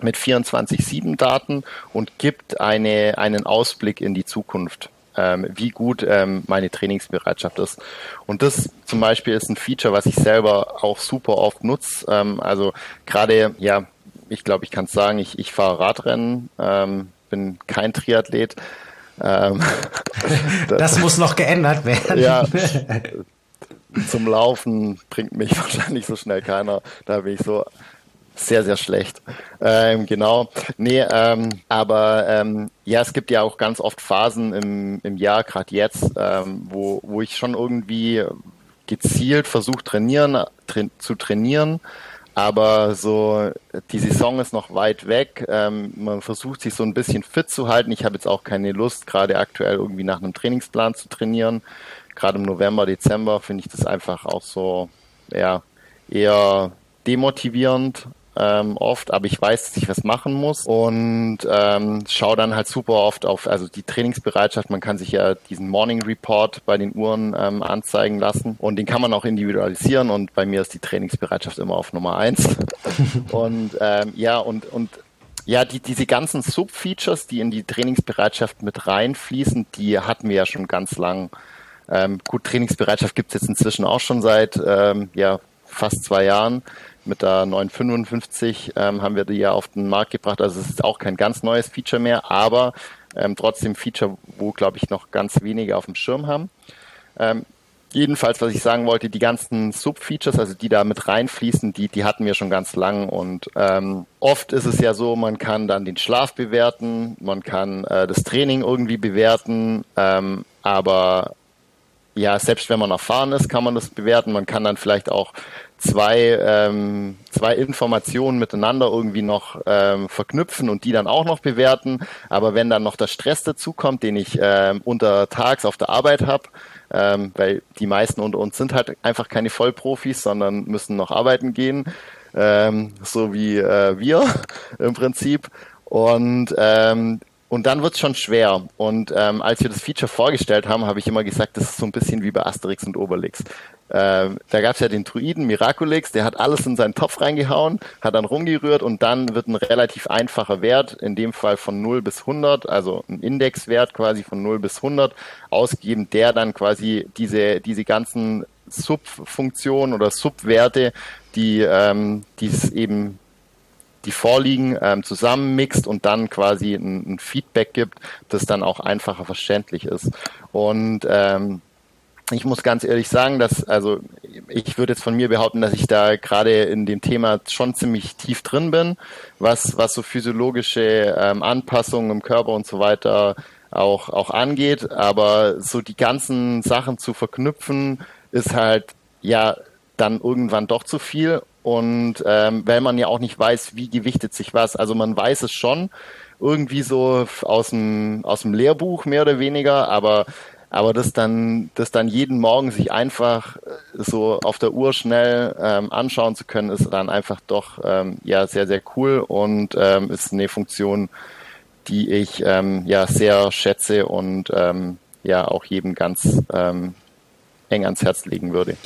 mit 24-7-Daten und gibt eine, einen Ausblick in die Zukunft. ähm, wie gut ähm, meine Trainingsbereitschaft ist. Und das zum Beispiel ist ein Feature, was ich selber auch super oft nutze. Ähm, also gerade, ja, ich glaube, ich kann es sagen, ich, ich fahre Radrennen, ähm, bin kein Triathlet. Ähm, das, das muss noch geändert werden. Ja, zum Laufen bringt mich wahrscheinlich so schnell keiner. Da bin ich so sehr, sehr schlecht. Ähm, genau. Nee, ähm, aber ähm, ja, es gibt ja auch ganz oft Phasen im, im Jahr, gerade jetzt, ähm, wo, wo ich schon irgendwie gezielt versuche trainieren, tra zu trainieren. Aber so, die Saison ist noch weit weg. Ähm, man versucht sich so ein bisschen fit zu halten. Ich habe jetzt auch keine Lust, gerade aktuell irgendwie nach einem Trainingsplan zu trainieren. Gerade im November, Dezember finde ich das einfach auch so, ja, eher demotivierend ähm, oft, aber ich weiß, dass ich was machen muss und ähm, schaue dann halt super oft auf, also die Trainingsbereitschaft, man kann sich ja diesen Morning Report bei den Uhren ähm, anzeigen lassen und den kann man auch individualisieren und bei mir ist die Trainingsbereitschaft immer auf Nummer eins und ähm, ja und und ja, die, diese ganzen Sub-Features, die in die Trainingsbereitschaft mit reinfließen, die hatten wir ja schon ganz lang. Ähm, gut, Trainingsbereitschaft gibt's jetzt inzwischen auch schon seit ähm, ja, fast zwei Jahren mit der 955 ähm, haben wir die ja auf den Markt gebracht. Also es ist auch kein ganz neues Feature mehr, aber ähm, trotzdem Feature, wo, glaube ich, noch ganz wenige auf dem Schirm haben. Ähm, jedenfalls, was ich sagen wollte, die ganzen Sub-Features, also die da mit reinfließen, die, die hatten wir schon ganz lang. Und ähm, oft ist es ja so, man kann dann den Schlaf bewerten, man kann äh, das Training irgendwie bewerten, ähm, aber ja, selbst wenn man erfahren ist, kann man das bewerten. Man kann dann vielleicht auch zwei, ähm, zwei Informationen miteinander irgendwie noch ähm, verknüpfen und die dann auch noch bewerten. Aber wenn dann noch der Stress dazukommt, den ich ähm, untertags auf der Arbeit habe, ähm, weil die meisten unter uns sind halt einfach keine Vollprofis, sondern müssen noch arbeiten gehen, ähm, so wie äh, wir im Prinzip. Und ähm, und dann wird's schon schwer. Und ähm, als wir das Feature vorgestellt haben, habe ich immer gesagt, das ist so ein bisschen wie bei Asterix und Obelix. Ähm, da gab's ja den Druiden Miraculix, der hat alles in seinen Topf reingehauen, hat dann rumgerührt und dann wird ein relativ einfacher Wert, in dem Fall von 0 bis 100, also ein Indexwert quasi von 0 bis 100, ausgegeben, der dann quasi diese, diese ganzen Subfunktionen oder Subwerte, die, ähm, es eben die vorliegen, ähm, zusammenmixt und dann quasi ein, ein, Feedback gibt, das dann auch einfacher verständlich ist. Und ähm, ich muss ganz ehrlich sagen, dass, also ich würde jetzt von mir behaupten, dass ich da gerade in dem Thema schon ziemlich tief drin bin, was, was so physiologische ähm, Anpassungen im Körper und so weiter auch, auch angeht. Aber so die ganzen Sachen zu verknüpfen, ist halt ja dann irgendwann doch zu viel. Und ähm, weil man ja auch nicht weiß, wie gewichtet sich was. Also man weiß es schon irgendwie so aus dem, aus dem Lehrbuch mehr oder weniger, aber aber das dann, das dann jeden Morgen sich einfach äh, so auf der Uhr schnell ähm, anschauen zu können, ist dann einfach doch ähm, ja sehr, sehr cool und ähm, ist eine Funktion, die ich ähm, ja sehr schätze und ähm, ja auch jedem ganz ähm, eng ans Herz legen würde.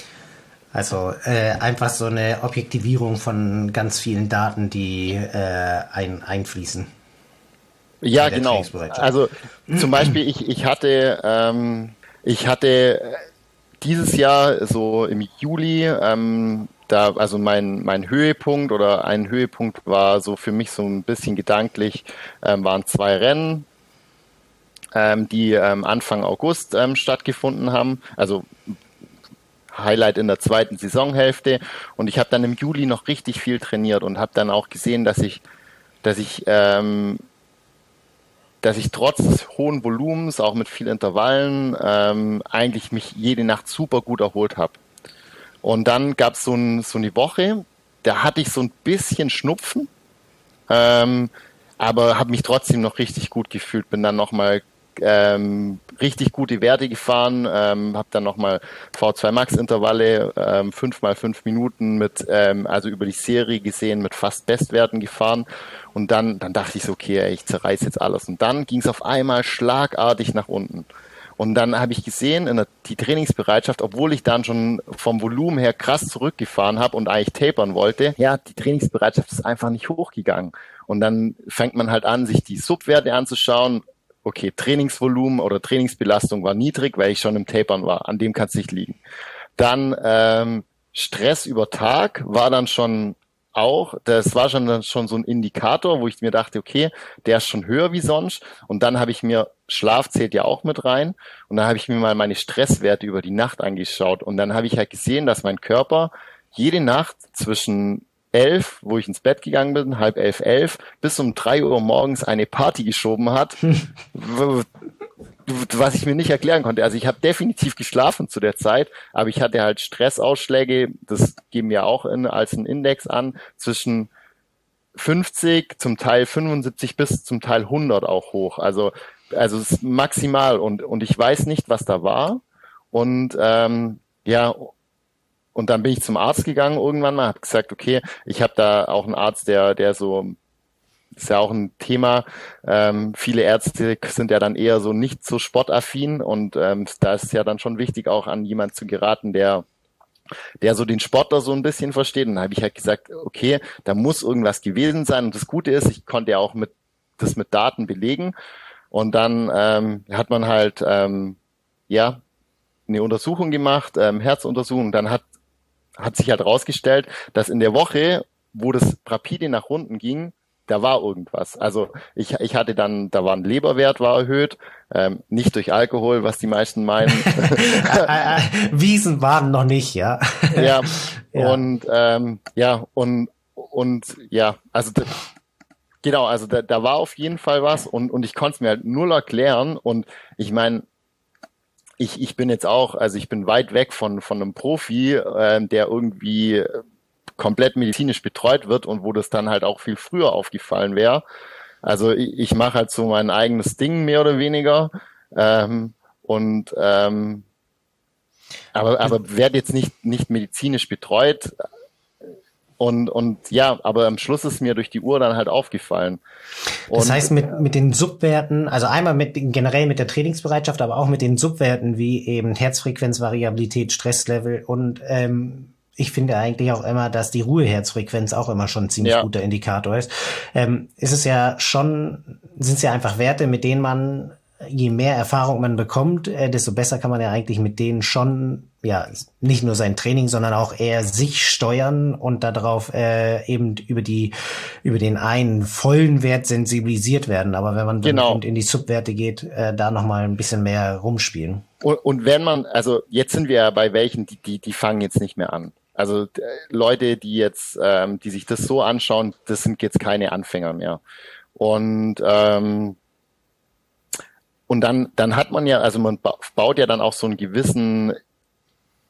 Also äh, einfach so eine Objektivierung von ganz vielen Daten, die äh, ein, einfließen. Ja, genau. Also zum Beispiel, ich, ich hatte, ähm, ich hatte dieses Jahr so im Juli, ähm, da, also mein, mein Höhepunkt oder ein Höhepunkt war so für mich so ein bisschen gedanklich, ähm, waren zwei Rennen, ähm, die ähm, Anfang August ähm, stattgefunden haben. Also Highlight in der zweiten Saisonhälfte. Und ich habe dann im Juli noch richtig viel trainiert und habe dann auch gesehen, dass ich, dass ich ähm, dass ich trotz hohen Volumens, auch mit vielen Intervallen, ähm, eigentlich mich jede Nacht super gut erholt habe. Und dann gab es so, ein, so eine Woche, da hatte ich so ein bisschen Schnupfen, ähm, aber habe mich trotzdem noch richtig gut gefühlt. Bin dann nochmal ähm, richtig gute Werte gefahren, ähm, habe dann nochmal V2 Max Intervalle, ähm, fünf mal fünf Minuten mit, ähm, also über die Serie gesehen mit fast Bestwerten gefahren und dann, dann dachte ich so, okay, ey, ich zerreiß jetzt alles und dann ging es auf einmal schlagartig nach unten. Und dann habe ich gesehen, in der, die Trainingsbereitschaft, obwohl ich dann schon vom Volumen her krass zurückgefahren habe und eigentlich tapern wollte, ja, die Trainingsbereitschaft ist einfach nicht hochgegangen. Und dann fängt man halt an, sich die Subwerte anzuschauen okay, Trainingsvolumen oder Trainingsbelastung war niedrig, weil ich schon im Tapern war. An dem kann es nicht liegen. Dann ähm, Stress über Tag war dann schon auch, das war schon, schon so ein Indikator, wo ich mir dachte, okay, der ist schon höher wie sonst. Und dann habe ich mir, Schlaf zählt ja auch mit rein. Und dann habe ich mir mal meine Stresswerte über die Nacht angeschaut. Und dann habe ich halt gesehen, dass mein Körper jede Nacht zwischen elf, wo ich ins Bett gegangen bin, halb elf, elf, bis um drei Uhr morgens eine Party geschoben hat, was ich mir nicht erklären konnte. Also ich habe definitiv geschlafen zu der Zeit, aber ich hatte halt Stressausschläge, das geben wir auch in, als ein Index an, zwischen 50, zum Teil 75 bis zum Teil 100 auch hoch. Also also es ist maximal und und ich weiß nicht, was da war und ähm, ja und dann bin ich zum Arzt gegangen irgendwann mal, habe gesagt, okay, ich habe da auch einen Arzt, der, der so, ist ja auch ein Thema. Ähm, viele Ärzte sind ja dann eher so nicht so sportaffin und ähm, da ist ja dann schon wichtig, auch an jemand zu geraten, der der so den Sportler so ein bisschen versteht. Und dann habe ich halt gesagt, okay, da muss irgendwas gewesen sein. Und das Gute ist, ich konnte ja auch mit das mit Daten belegen. Und dann ähm, hat man halt ähm, ja eine Untersuchung gemacht, ähm, Herzuntersuchung. Dann hat hat sich halt rausgestellt, dass in der Woche, wo das rapide nach unten ging, da war irgendwas. Also ich, ich hatte dann, da war ein Leberwert war erhöht, ähm, nicht durch Alkohol, was die meisten meinen. Wiesen waren noch nicht, ja. ja, ja. und ähm, ja, und und ja, also genau, also da, da war auf jeden Fall was und, und ich konnte es mir halt null erklären. Und ich meine, ich, ich bin jetzt auch, also ich bin weit weg von, von einem Profi, äh, der irgendwie komplett medizinisch betreut wird und wo das dann halt auch viel früher aufgefallen wäre. Also ich, ich mache halt so mein eigenes Ding mehr oder weniger. Ähm, und ähm, aber, aber werde jetzt nicht, nicht medizinisch betreut. Und, und ja, aber am Schluss ist mir durch die Uhr dann halt aufgefallen. Und das heißt, mit, mit den Subwerten, also einmal mit generell mit der Trainingsbereitschaft, aber auch mit den Subwerten wie eben Herzfrequenzvariabilität, Stresslevel und ähm, ich finde eigentlich auch immer, dass die Ruheherzfrequenz auch immer schon ein ziemlich ja. guter Indikator ist. Ähm, ist es ja schon, sind es ja einfach Werte, mit denen man je mehr Erfahrung man bekommt, äh, desto besser kann man ja eigentlich mit denen schon ja nicht nur sein Training, sondern auch eher sich steuern und darauf äh, eben über die über den einen vollen Wert sensibilisiert werden. Aber wenn man genau. in die Subwerte geht, äh, da noch mal ein bisschen mehr rumspielen. Und, und wenn man, also jetzt sind wir ja bei welchen, die die die fangen jetzt nicht mehr an. Also äh, Leute, die jetzt, ähm, die sich das so anschauen, das sind jetzt keine Anfänger mehr. Und ähm, und dann, dann hat man ja, also man baut ja dann auch so einen gewissen,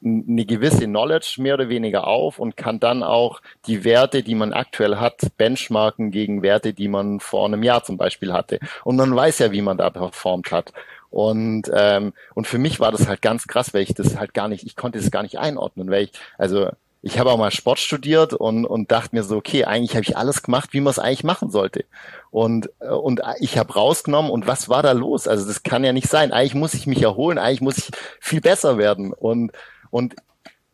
eine gewisse Knowledge mehr oder weniger auf und kann dann auch die Werte, die man aktuell hat, benchmarken gegen Werte, die man vor einem Jahr zum Beispiel hatte. Und man weiß ja, wie man da performt hat. Und, ähm, und für mich war das halt ganz krass, weil ich das halt gar nicht, ich konnte das gar nicht einordnen, weil ich, also ich habe auch mal Sport studiert und, und dachte mir so, okay, eigentlich habe ich alles gemacht, wie man es eigentlich machen sollte. Und, äh, und ich habe rausgenommen und was war da los? Also das kann ja nicht sein. Eigentlich muss ich mich erholen, eigentlich muss ich viel besser werden. Und, und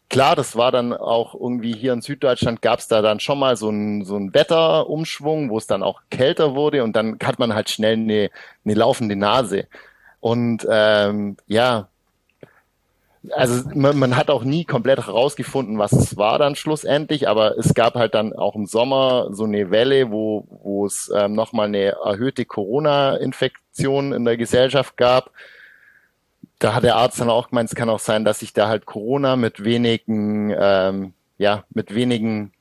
klar, das war dann auch irgendwie hier in Süddeutschland gab es da dann schon mal so ein so ein Wetterumschwung, wo es dann auch kälter wurde und dann hat man halt schnell eine, eine laufende Nase. Und ähm, ja, also man, man, hat auch nie komplett herausgefunden, was es war dann schlussendlich, aber es gab halt dann auch im Sommer so eine Welle, wo, wo es ähm, nochmal eine erhöhte Corona-Infektion in der Gesellschaft gab. Da hat der Arzt dann auch gemeint, es kann auch sein, dass sich da halt Corona mit wenigen, ähm, ja, mit wenigen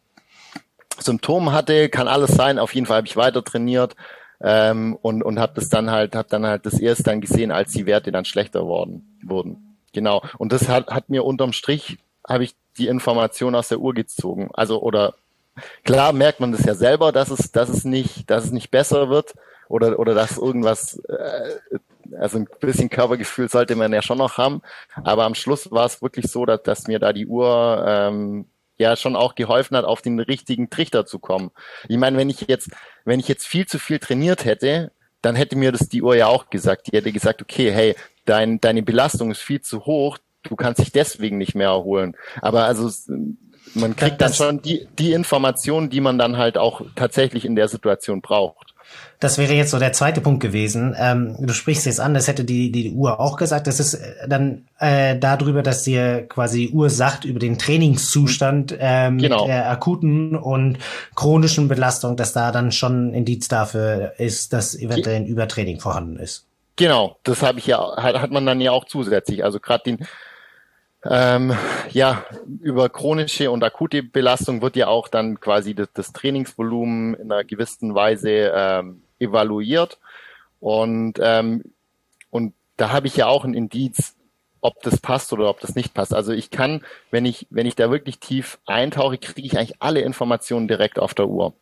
Symptomen hatte. Kann alles sein. Auf jeden Fall habe ich weiter trainiert ähm, und und habe das dann halt, habe dann halt das erst dann gesehen, als die Werte dann schlechter worden wurden. Genau. Und das hat, hat mir unterm Strich, habe ich die Information aus der Uhr gezogen. Also, oder klar merkt man das ja selber, dass es, dass es nicht, dass es nicht besser wird oder, oder dass irgendwas, äh, also ein bisschen Körpergefühl sollte man ja schon noch haben. Aber am Schluss war es wirklich so, dass, dass mir da die Uhr ähm, ja schon auch geholfen hat, auf den richtigen Trichter zu kommen. Ich meine, wenn ich jetzt, wenn ich jetzt viel zu viel trainiert hätte, dann hätte mir das die Uhr ja auch gesagt. Die hätte gesagt, okay, hey, dein, deine Belastung ist viel zu hoch, du kannst dich deswegen nicht mehr erholen. Aber also man kriegt dann schon die, die Informationen, die man dann halt auch tatsächlich in der Situation braucht. Das wäre jetzt so der zweite Punkt gewesen. Ähm, du sprichst jetzt an, das hätte die, die Uhr auch gesagt. Das ist äh, dann äh, darüber, dass dir quasi die Uhr sagt über den Trainingszustand äh, mit genau. der akuten und chronischen Belastung, dass da dann schon ein Indiz dafür ist, dass eventuell ein Übertraining vorhanden ist. Genau, das habe ich ja, hat, hat man dann ja auch zusätzlich. Also gerade den ähm, ja, über chronische und akute Belastung wird ja auch dann quasi das, das Trainingsvolumen in einer gewissen Weise ähm, evaluiert. Und, ähm, und da habe ich ja auch ein Indiz, ob das passt oder ob das nicht passt. Also ich kann, wenn ich, wenn ich da wirklich tief eintauche, kriege ich eigentlich alle Informationen direkt auf der Uhr.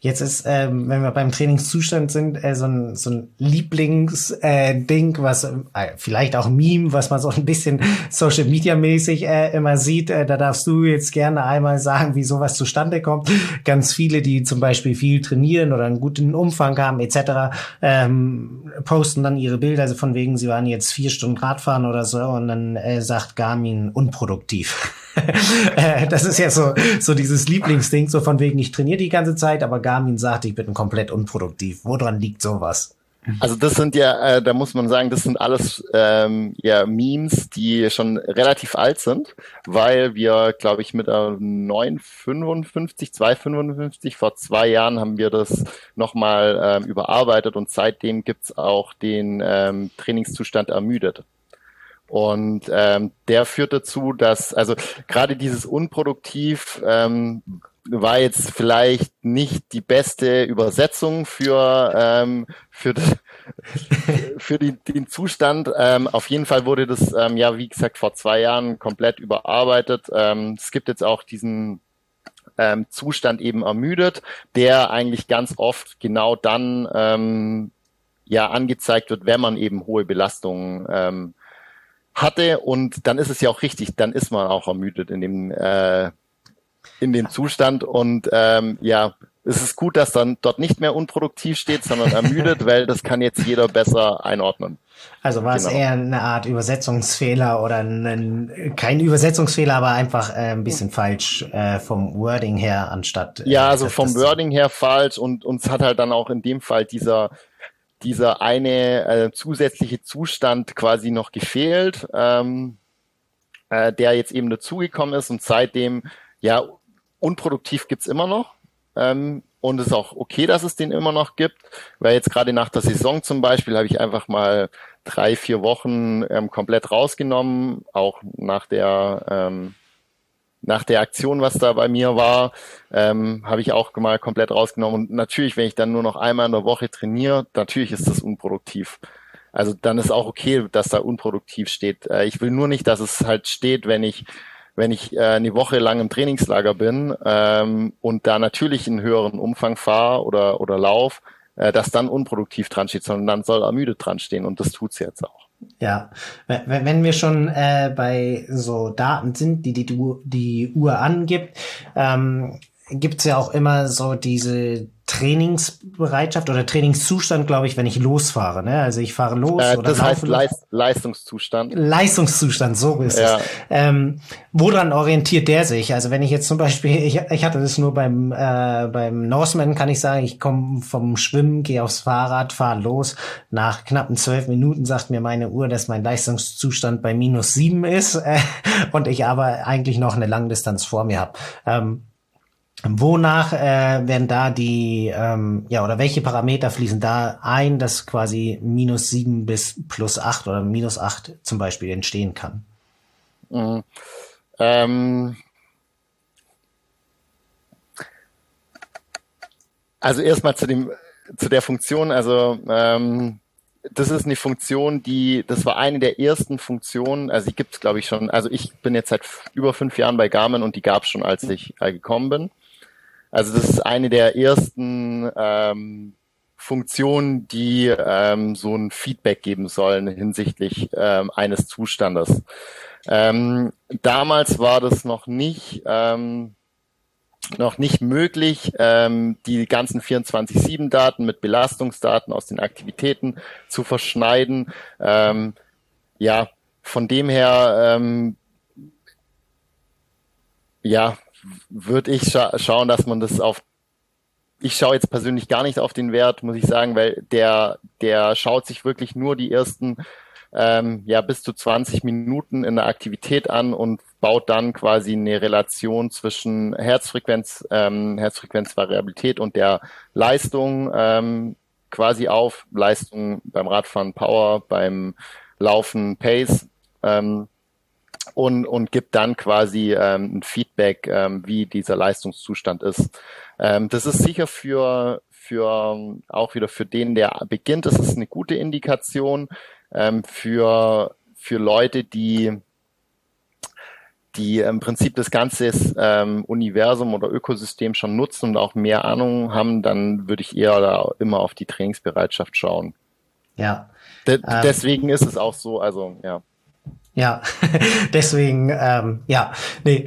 Jetzt ist, ähm, wenn wir beim Trainingszustand sind, äh, so ein, so ein Lieblingsding, äh, was äh, vielleicht auch Meme, was man so ein bisschen Social Media mäßig äh, immer sieht. Äh, da darfst du jetzt gerne einmal sagen, wie sowas zustande kommt. Ganz viele, die zum Beispiel viel trainieren oder einen guten Umfang haben etc., ähm, posten dann ihre Bilder, also von wegen, sie waren jetzt vier Stunden Radfahren oder so und dann äh, sagt Garmin unproduktiv. Äh, das ist ja so, so dieses Lieblingsding, so von wegen, ich trainiere die ganze Zeit, aber Garmin sagt, ich bin komplett unproduktiv. Woran liegt sowas? Also das sind ja, äh, da muss man sagen, das sind alles ähm, ja Memes, die schon relativ alt sind, weil wir, glaube ich, mit der 955, 255 vor zwei Jahren haben wir das nochmal ähm, überarbeitet und seitdem gibt's auch den ähm, Trainingszustand ermüdet. Und ähm, der führt dazu, dass, also gerade dieses unproduktiv ähm, war jetzt vielleicht nicht die beste Übersetzung für, ähm, für, für die, den Zustand. Ähm, auf jeden Fall wurde das, ähm, ja, wie gesagt, vor zwei Jahren komplett überarbeitet. Ähm, es gibt jetzt auch diesen ähm, Zustand eben ermüdet, der eigentlich ganz oft genau dann ähm, ja angezeigt wird, wenn man eben hohe Belastungen ähm, hatte und dann ist es ja auch richtig, dann ist man auch ermüdet in dem äh, in dem Zustand und ähm, ja, es ist gut, dass dann dort nicht mehr unproduktiv steht, sondern ermüdet, weil das kann jetzt jeder besser einordnen. Also war genau. es eher eine Art Übersetzungsfehler oder ein, kein Übersetzungsfehler, aber einfach äh, ein bisschen falsch äh, vom Wording her anstatt. Äh, ja, also vom Wording her falsch und uns hat halt dann auch in dem Fall dieser dieser eine äh, zusätzliche Zustand quasi noch gefehlt, ähm, äh, der jetzt eben dazugekommen ist und seitdem, ja, unproduktiv gibt's immer noch. Ähm, und es ist auch okay, dass es den immer noch gibt, weil jetzt gerade nach der Saison zum Beispiel habe ich einfach mal drei, vier Wochen ähm, komplett rausgenommen, auch nach der ähm, nach der Aktion, was da bei mir war, ähm, habe ich auch mal komplett rausgenommen. Und natürlich, wenn ich dann nur noch einmal in der Woche trainiere, natürlich ist das unproduktiv. Also dann ist auch okay, dass da unproduktiv steht. Äh, ich will nur nicht, dass es halt steht, wenn ich wenn ich äh, eine Woche lang im Trainingslager bin ähm, und da natürlich einen höheren Umfang fahre oder oder lauf, äh, dass dann unproduktiv dran steht, sondern dann soll ermüdet dran stehen und das tut's jetzt auch. Ja, wenn wir schon äh, bei so Daten sind, die die, die Uhr angibt, ähm, gibt's ja auch immer so diese Trainingsbereitschaft oder Trainingszustand, glaube ich, wenn ich losfahre. Ne? Also ich fahre los äh, oder das heißt Leist Leistungszustand. Leistungszustand, so ist ja. es. Ähm, woran orientiert der sich? Also wenn ich jetzt zum Beispiel, ich, ich hatte das nur beim äh, beim Norseman, kann ich sagen, ich komme vom Schwimmen, gehe aufs Fahrrad, fahre los. Nach knappen zwölf Minuten sagt mir meine Uhr, dass mein Leistungszustand bei minus sieben ist äh, und ich aber eigentlich noch eine Langdistanz vor mir habe. Ähm, Wonach äh, werden da die, ähm, ja, oder welche Parameter fließen da ein, dass quasi minus sieben bis plus acht oder minus acht zum Beispiel entstehen kann? Mhm. Ähm, also erstmal zu zu der Funktion, also ähm, das ist eine Funktion, die, das war eine der ersten Funktionen, also die gibt es glaube ich schon, also ich bin jetzt seit über fünf Jahren bei Garmin und die gab es schon, als ich äh, gekommen bin. Also das ist eine der ersten ähm, Funktionen, die ähm, so ein Feedback geben sollen hinsichtlich ähm, eines Zustandes. Ähm, damals war das noch nicht ähm, noch nicht möglich, ähm, die ganzen 24-7-Daten mit Belastungsdaten aus den Aktivitäten zu verschneiden. Ähm, ja, von dem her, ähm, ja, würde ich scha schauen, dass man das auf ich schaue jetzt persönlich gar nicht auf den Wert, muss ich sagen, weil der, der schaut sich wirklich nur die ersten ähm, ja bis zu 20 Minuten in der Aktivität an und baut dann quasi eine Relation zwischen Herzfrequenz, ähm, Herzfrequenzvariabilität und der Leistung ähm, quasi auf. Leistung beim Radfahren Power, beim Laufen Pace. Ähm, und, und gibt dann quasi ähm, ein Feedback, ähm, wie dieser Leistungszustand ist. Ähm, das ist sicher für, für auch wieder für den, der beginnt, das ist eine gute Indikation. Ähm, für, für Leute, die die im Prinzip das ganze ähm, Universum oder Ökosystem schon nutzen und auch mehr Ahnung haben, dann würde ich eher da immer auf die Trainingsbereitschaft schauen. Ja. De ähm, deswegen ist es auch so, also ja. Ja, deswegen, ähm, ja, nee.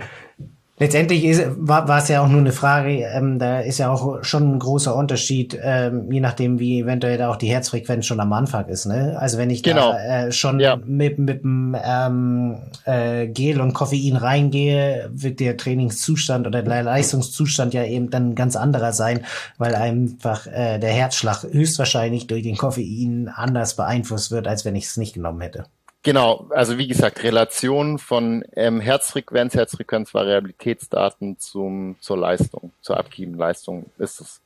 Letztendlich ist, war, war es ja auch nur eine Frage, ähm, da ist ja auch schon ein großer Unterschied, ähm, je nachdem, wie eventuell da auch die Herzfrequenz schon am Anfang ist. Ne? Also wenn ich genau. da äh, schon ja. mit, mit dem ähm, äh, Gel und Koffein reingehe, wird der Trainingszustand oder der Leistungszustand ja eben dann ganz anderer sein, weil einfach äh, der Herzschlag höchstwahrscheinlich durch den Koffein anders beeinflusst wird, als wenn ich es nicht genommen hätte. Genau, also wie gesagt, Relation von ähm, Herzfrequenz, Herzfrequenzvariabilitätsdaten zum zur Leistung, zur aktiven Leistung ist es.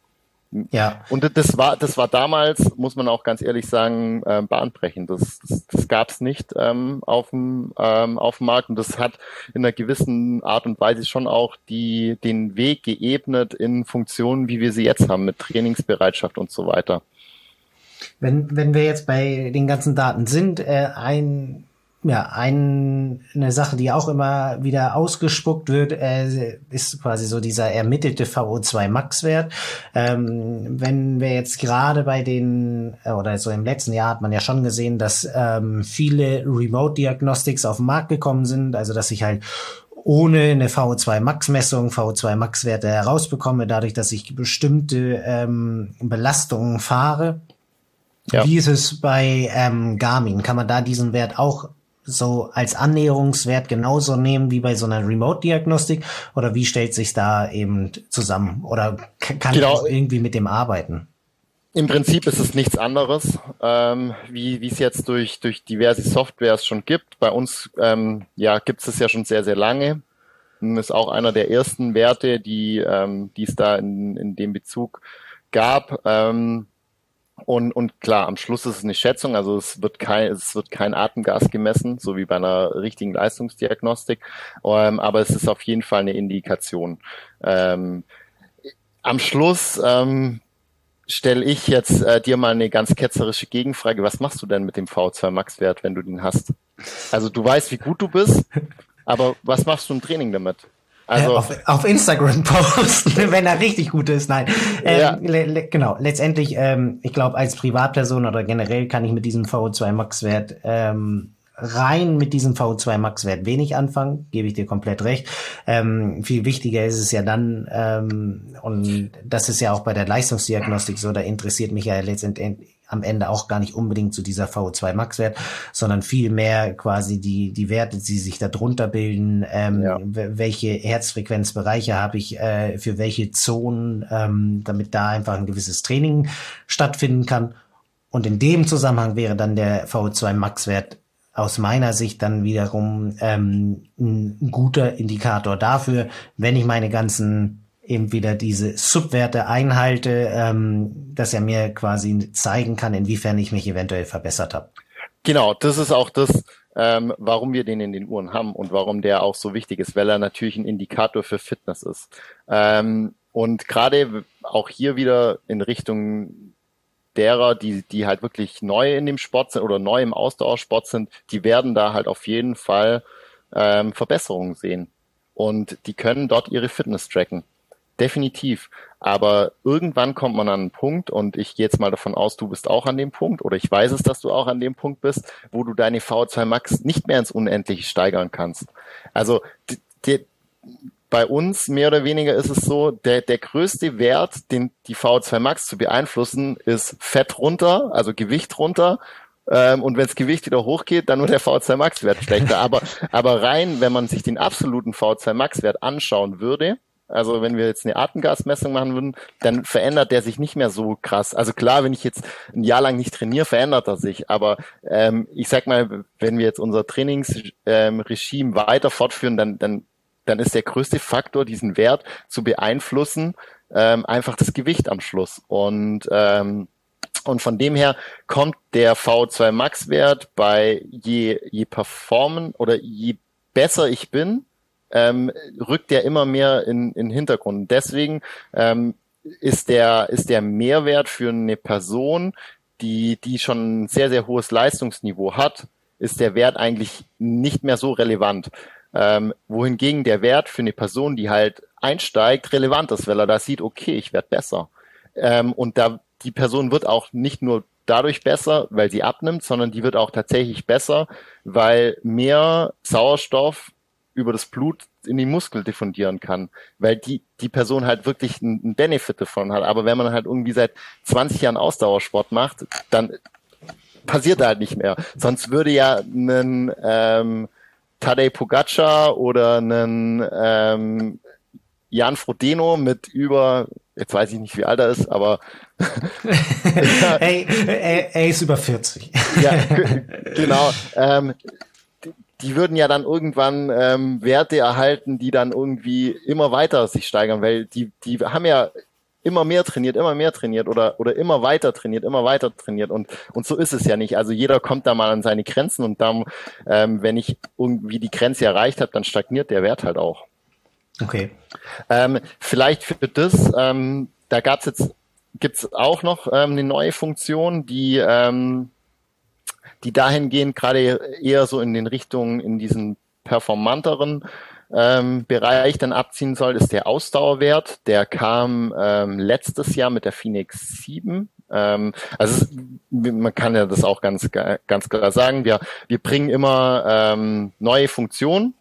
Ja. Und das war, das war damals, muss man auch ganz ehrlich sagen, äh, bahnbrechend. Das, das, das gab es nicht ähm, auf dem ähm, auf dem Markt und das hat in einer gewissen Art und Weise schon auch die den Weg geebnet in Funktionen, wie wir sie jetzt haben, mit Trainingsbereitschaft und so weiter. Wenn, wenn wir jetzt bei den ganzen Daten sind, äh, ein, ja, ein, eine Sache, die auch immer wieder ausgespuckt wird, äh, ist quasi so dieser ermittelte VO2 Max-Wert. Ähm, wenn wir jetzt gerade bei den, äh, oder so im letzten Jahr hat man ja schon gesehen, dass ähm, viele Remote Diagnostics auf den Markt gekommen sind, also dass ich halt ohne eine VO2 Max Messung VO2 Max Werte herausbekomme, dadurch, dass ich bestimmte ähm, Belastungen fahre ja. Wie ist es bei ähm, Garmin? Kann man da diesen Wert auch so als Annäherungswert genauso nehmen wie bei so einer Remote-Diagnostik? Oder wie stellt sich da eben zusammen? Oder kann genau. ich irgendwie mit dem arbeiten? Im Prinzip ist es nichts anderes, ähm, wie wie es jetzt durch durch diverse Softwares schon gibt. Bei uns ähm, ja gibt es ja schon sehr sehr lange. Ist auch einer der ersten Werte, die ähm, die es da in, in dem Bezug gab. Ähm, und, und klar, am Schluss ist es eine Schätzung, also es wird kein, es wird kein Atemgas gemessen, so wie bei einer richtigen Leistungsdiagnostik, ähm, aber es ist auf jeden Fall eine Indikation. Ähm, am Schluss ähm, stelle ich jetzt äh, dir mal eine ganz ketzerische Gegenfrage. Was machst du denn mit dem V2 Max-Wert, wenn du den hast? Also du weißt, wie gut du bist, aber was machst du im Training damit? Also auf, auf, Instagram posten, wenn er richtig gut ist. Nein, ähm, ja. le, le, genau. Letztendlich, ähm, ich glaube, als Privatperson oder generell kann ich mit diesem VO2 Max-Wert ähm, rein mit diesem VO2 Max-Wert wenig anfangen, gebe ich dir komplett recht. Ähm, viel wichtiger ist es ja dann, ähm, und das ist ja auch bei der Leistungsdiagnostik so, da interessiert mich ja letztendlich am Ende auch gar nicht unbedingt zu dieser VO2 Max Wert, sondern viel mehr quasi die, die Werte, die sich da drunter bilden, ähm, ja. welche Herzfrequenzbereiche habe ich äh, für welche Zonen, ähm, damit da einfach ein gewisses Training stattfinden kann. Und in dem Zusammenhang wäre dann der VO2 Max Wert aus meiner Sicht dann wiederum ähm, ein guter Indikator dafür, wenn ich meine ganzen eben wieder diese Subwerte einhalte, ähm, dass er mir quasi zeigen kann, inwiefern ich mich eventuell verbessert habe. Genau, das ist auch das, ähm, warum wir den in den Uhren haben und warum der auch so wichtig ist, weil er natürlich ein Indikator für Fitness ist. Ähm, und gerade auch hier wieder in Richtung derer, die, die halt wirklich neu in dem Sport sind oder neu im Ausdauersport sind, die werden da halt auf jeden Fall ähm, Verbesserungen sehen. Und die können dort ihre Fitness tracken. Definitiv. Aber irgendwann kommt man an einen Punkt, und ich gehe jetzt mal davon aus, du bist auch an dem Punkt, oder ich weiß es, dass du auch an dem Punkt bist, wo du deine V2 Max nicht mehr ins Unendliche steigern kannst. Also die, die, bei uns mehr oder weniger ist es so, der, der größte Wert, den die V2 Max zu beeinflussen, ist Fett runter, also Gewicht runter ähm, und wenn das Gewicht wieder hochgeht, dann wird der V2 Max Wert schlechter. aber, aber rein, wenn man sich den absoluten V2 Max Wert anschauen würde, also wenn wir jetzt eine Atemgasmessung machen würden, dann verändert der sich nicht mehr so krass. Also klar, wenn ich jetzt ein Jahr lang nicht trainiere, verändert er sich. Aber ähm, ich sag mal, wenn wir jetzt unser Trainingsregime ähm, weiter fortführen, dann, dann, dann ist der größte Faktor, diesen Wert zu beeinflussen, ähm, einfach das Gewicht am Schluss. Und ähm, und von dem her kommt der V2 Max Wert bei je, je performen oder je besser ich bin, ähm, rückt der immer mehr in, in Hintergrund. Deswegen ähm, ist der, ist der Mehrwert für eine Person, die, die schon ein sehr, sehr hohes Leistungsniveau hat, ist der Wert eigentlich nicht mehr so relevant. Ähm, wohingegen der Wert für eine Person, die halt einsteigt, relevant ist, weil er da sieht, okay, ich werde besser. Ähm, und da die Person wird auch nicht nur dadurch besser, weil sie abnimmt, sondern die wird auch tatsächlich besser, weil mehr Sauerstoff über das Blut in die Muskel diffundieren kann, weil die, die Person halt wirklich einen Benefit davon hat. Aber wenn man halt irgendwie seit 20 Jahren Ausdauersport macht, dann passiert halt nicht mehr. Sonst würde ja ein ähm, Tadej Pogacar oder ein ähm, Jan Frodeno mit über, jetzt weiß ich nicht, wie alt er ist, aber hey, er, er, ist über 40. ja, genau. Ähm, die würden ja dann irgendwann ähm, Werte erhalten, die dann irgendwie immer weiter sich steigern, weil die, die haben ja immer mehr trainiert, immer mehr trainiert oder, oder immer weiter trainiert, immer weiter trainiert. Und, und so ist es ja nicht. Also jeder kommt da mal an seine Grenzen und dann, ähm, wenn ich irgendwie die Grenze erreicht habe, dann stagniert der Wert halt auch. Okay. Ähm, vielleicht für das, ähm, da gab's jetzt, gibt's auch noch ähm, eine neue Funktion, die ähm, die dahingehend gerade eher so in den Richtungen, in diesen performanteren ähm, Bereich dann abziehen soll, ist der Ausdauerwert. Der kam ähm, letztes Jahr mit der Phoenix 7. Ähm, also es, man kann ja das auch ganz, ganz klar sagen. Wir, wir bringen immer ähm, neue Funktionen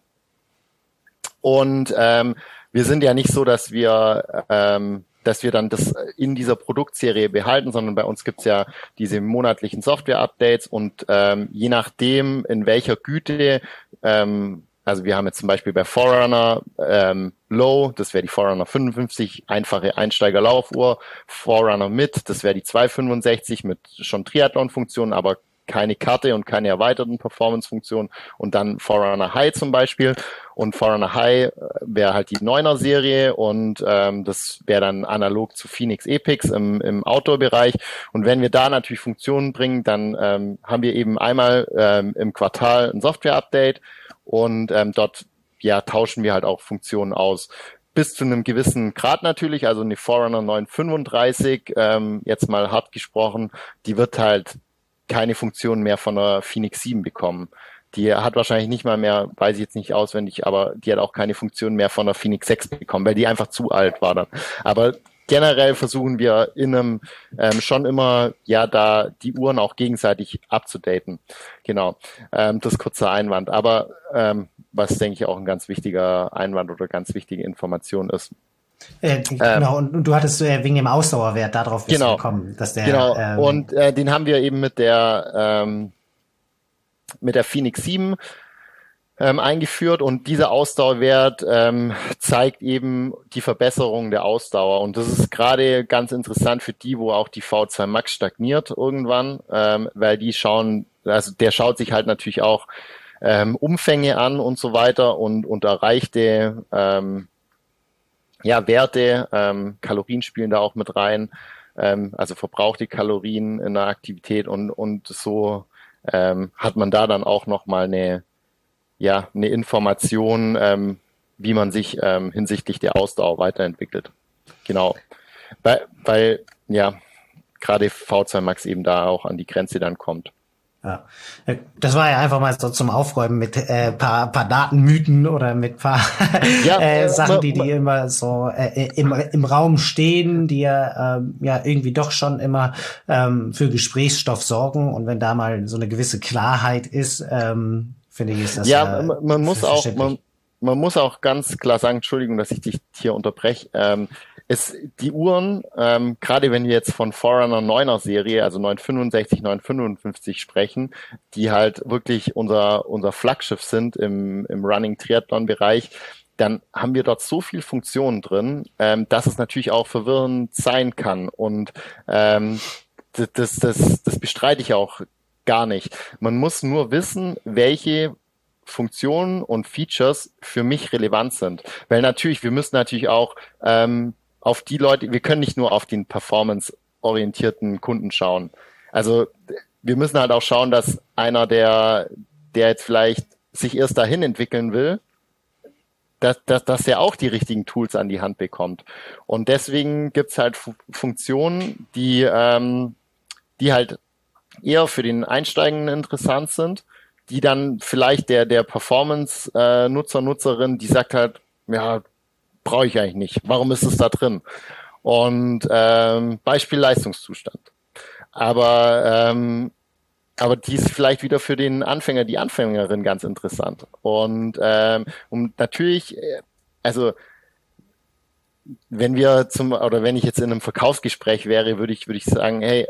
und ähm, wir sind ja nicht so, dass wir ähm, dass wir dann das in dieser Produktserie behalten, sondern bei uns gibt's ja diese monatlichen Software-Updates und ähm, je nachdem, in welcher Güte, ähm, also wir haben jetzt zum Beispiel bei Forerunner ähm, Low, das wäre die Forerunner 55, einfache Einsteigerlaufuhr, Forerunner Mid, das wäre die 265 mit schon Triathlon-Funktionen, aber keine Karte und keine erweiterten Performance-Funktionen und dann Forerunner High zum Beispiel. Und Forerunner High äh, wäre halt die 9er Serie und ähm, das wäre dann analog zu Phoenix Epix im, im Outdoor-Bereich. Und wenn wir da natürlich Funktionen bringen, dann ähm, haben wir eben einmal ähm, im Quartal ein Software-Update und ähm, dort ja, tauschen wir halt auch Funktionen aus bis zu einem gewissen Grad natürlich, also eine Forerunner 935, ähm, jetzt mal hart gesprochen, die wird halt keine Funktion mehr von der Phoenix 7 bekommen. Die hat wahrscheinlich nicht mal mehr, weiß ich jetzt nicht auswendig, aber die hat auch keine Funktion mehr von der Phoenix 6 bekommen, weil die einfach zu alt war dann. Aber generell versuchen wir in einem ähm, schon immer ja da die Uhren auch gegenseitig abzudaten. Genau, ähm, das kurze Einwand. Aber ähm, was denke ich auch ein ganz wichtiger Einwand oder ganz wichtige Information ist. Äh, genau, ähm, und du hattest äh, wegen dem Ausdauerwert darauf genau, gekommen, dass der. Genau, ähm, und äh, den haben wir eben mit der ähm, mit der Phoenix 7 ähm, eingeführt. Und dieser Ausdauerwert ähm, zeigt eben die Verbesserung der Ausdauer. Und das ist gerade ganz interessant für die, wo auch die V2 Max stagniert irgendwann, ähm, weil die schauen, also der schaut sich halt natürlich auch Umfänge an und so weiter und, und erreichte ja, Werte, ähm, Kalorien spielen da auch mit rein, ähm, also verbrauchte Kalorien in der Aktivität und, und so ähm, hat man da dann auch nochmal eine, ja, eine Information, ähm, wie man sich ähm, hinsichtlich der Ausdauer weiterentwickelt. Genau. Weil, weil ja, gerade V2 Max eben da auch an die Grenze dann kommt. Ja. Das war ja einfach mal so zum Aufräumen mit äh, paar, paar Datenmythen oder mit paar ja, äh, Sachen, die, die immer so äh, im, im Raum stehen, die ja, ähm, ja irgendwie doch schon immer ähm, für Gesprächsstoff sorgen. Und wenn da mal so eine gewisse Klarheit ist, ähm, finde ich, ist das ja, äh, man, man muss auch man, man muss auch ganz klar sagen, Entschuldigung, dass ich dich hier unterbreche. Ähm, es, die Uhren, ähm, gerade wenn wir jetzt von Forerunner 9er Serie, also 965, 955 sprechen, die halt wirklich unser, unser Flaggschiff sind im, im Running Triathlon Bereich, dann haben wir dort so viel Funktionen drin, ähm, dass es natürlich auch verwirrend sein kann. Und ähm, das, das, das bestreite ich auch gar nicht. Man muss nur wissen, welche Funktionen und Features für mich relevant sind. Weil natürlich, wir müssen natürlich auch ähm, auf die Leute, wir können nicht nur auf den performance-orientierten Kunden schauen. Also wir müssen halt auch schauen, dass einer, der, der jetzt vielleicht sich erst dahin entwickeln will, dass, dass, dass er auch die richtigen Tools an die Hand bekommt. Und deswegen gibt's halt Funktionen, die, ähm, die halt eher für den Einsteigenden interessant sind, die dann vielleicht der, der Performance-Nutzer, Nutzerin, die sagt halt, ja, brauche ich eigentlich nicht. Warum ist es da drin? Und ähm, Beispiel Leistungszustand. Aber ähm, aber die ist vielleicht wieder für den Anfänger, die Anfängerin ganz interessant. Und ähm, um natürlich, äh, also wenn wir zum oder wenn ich jetzt in einem Verkaufsgespräch wäre, würde ich würde ich sagen, hey,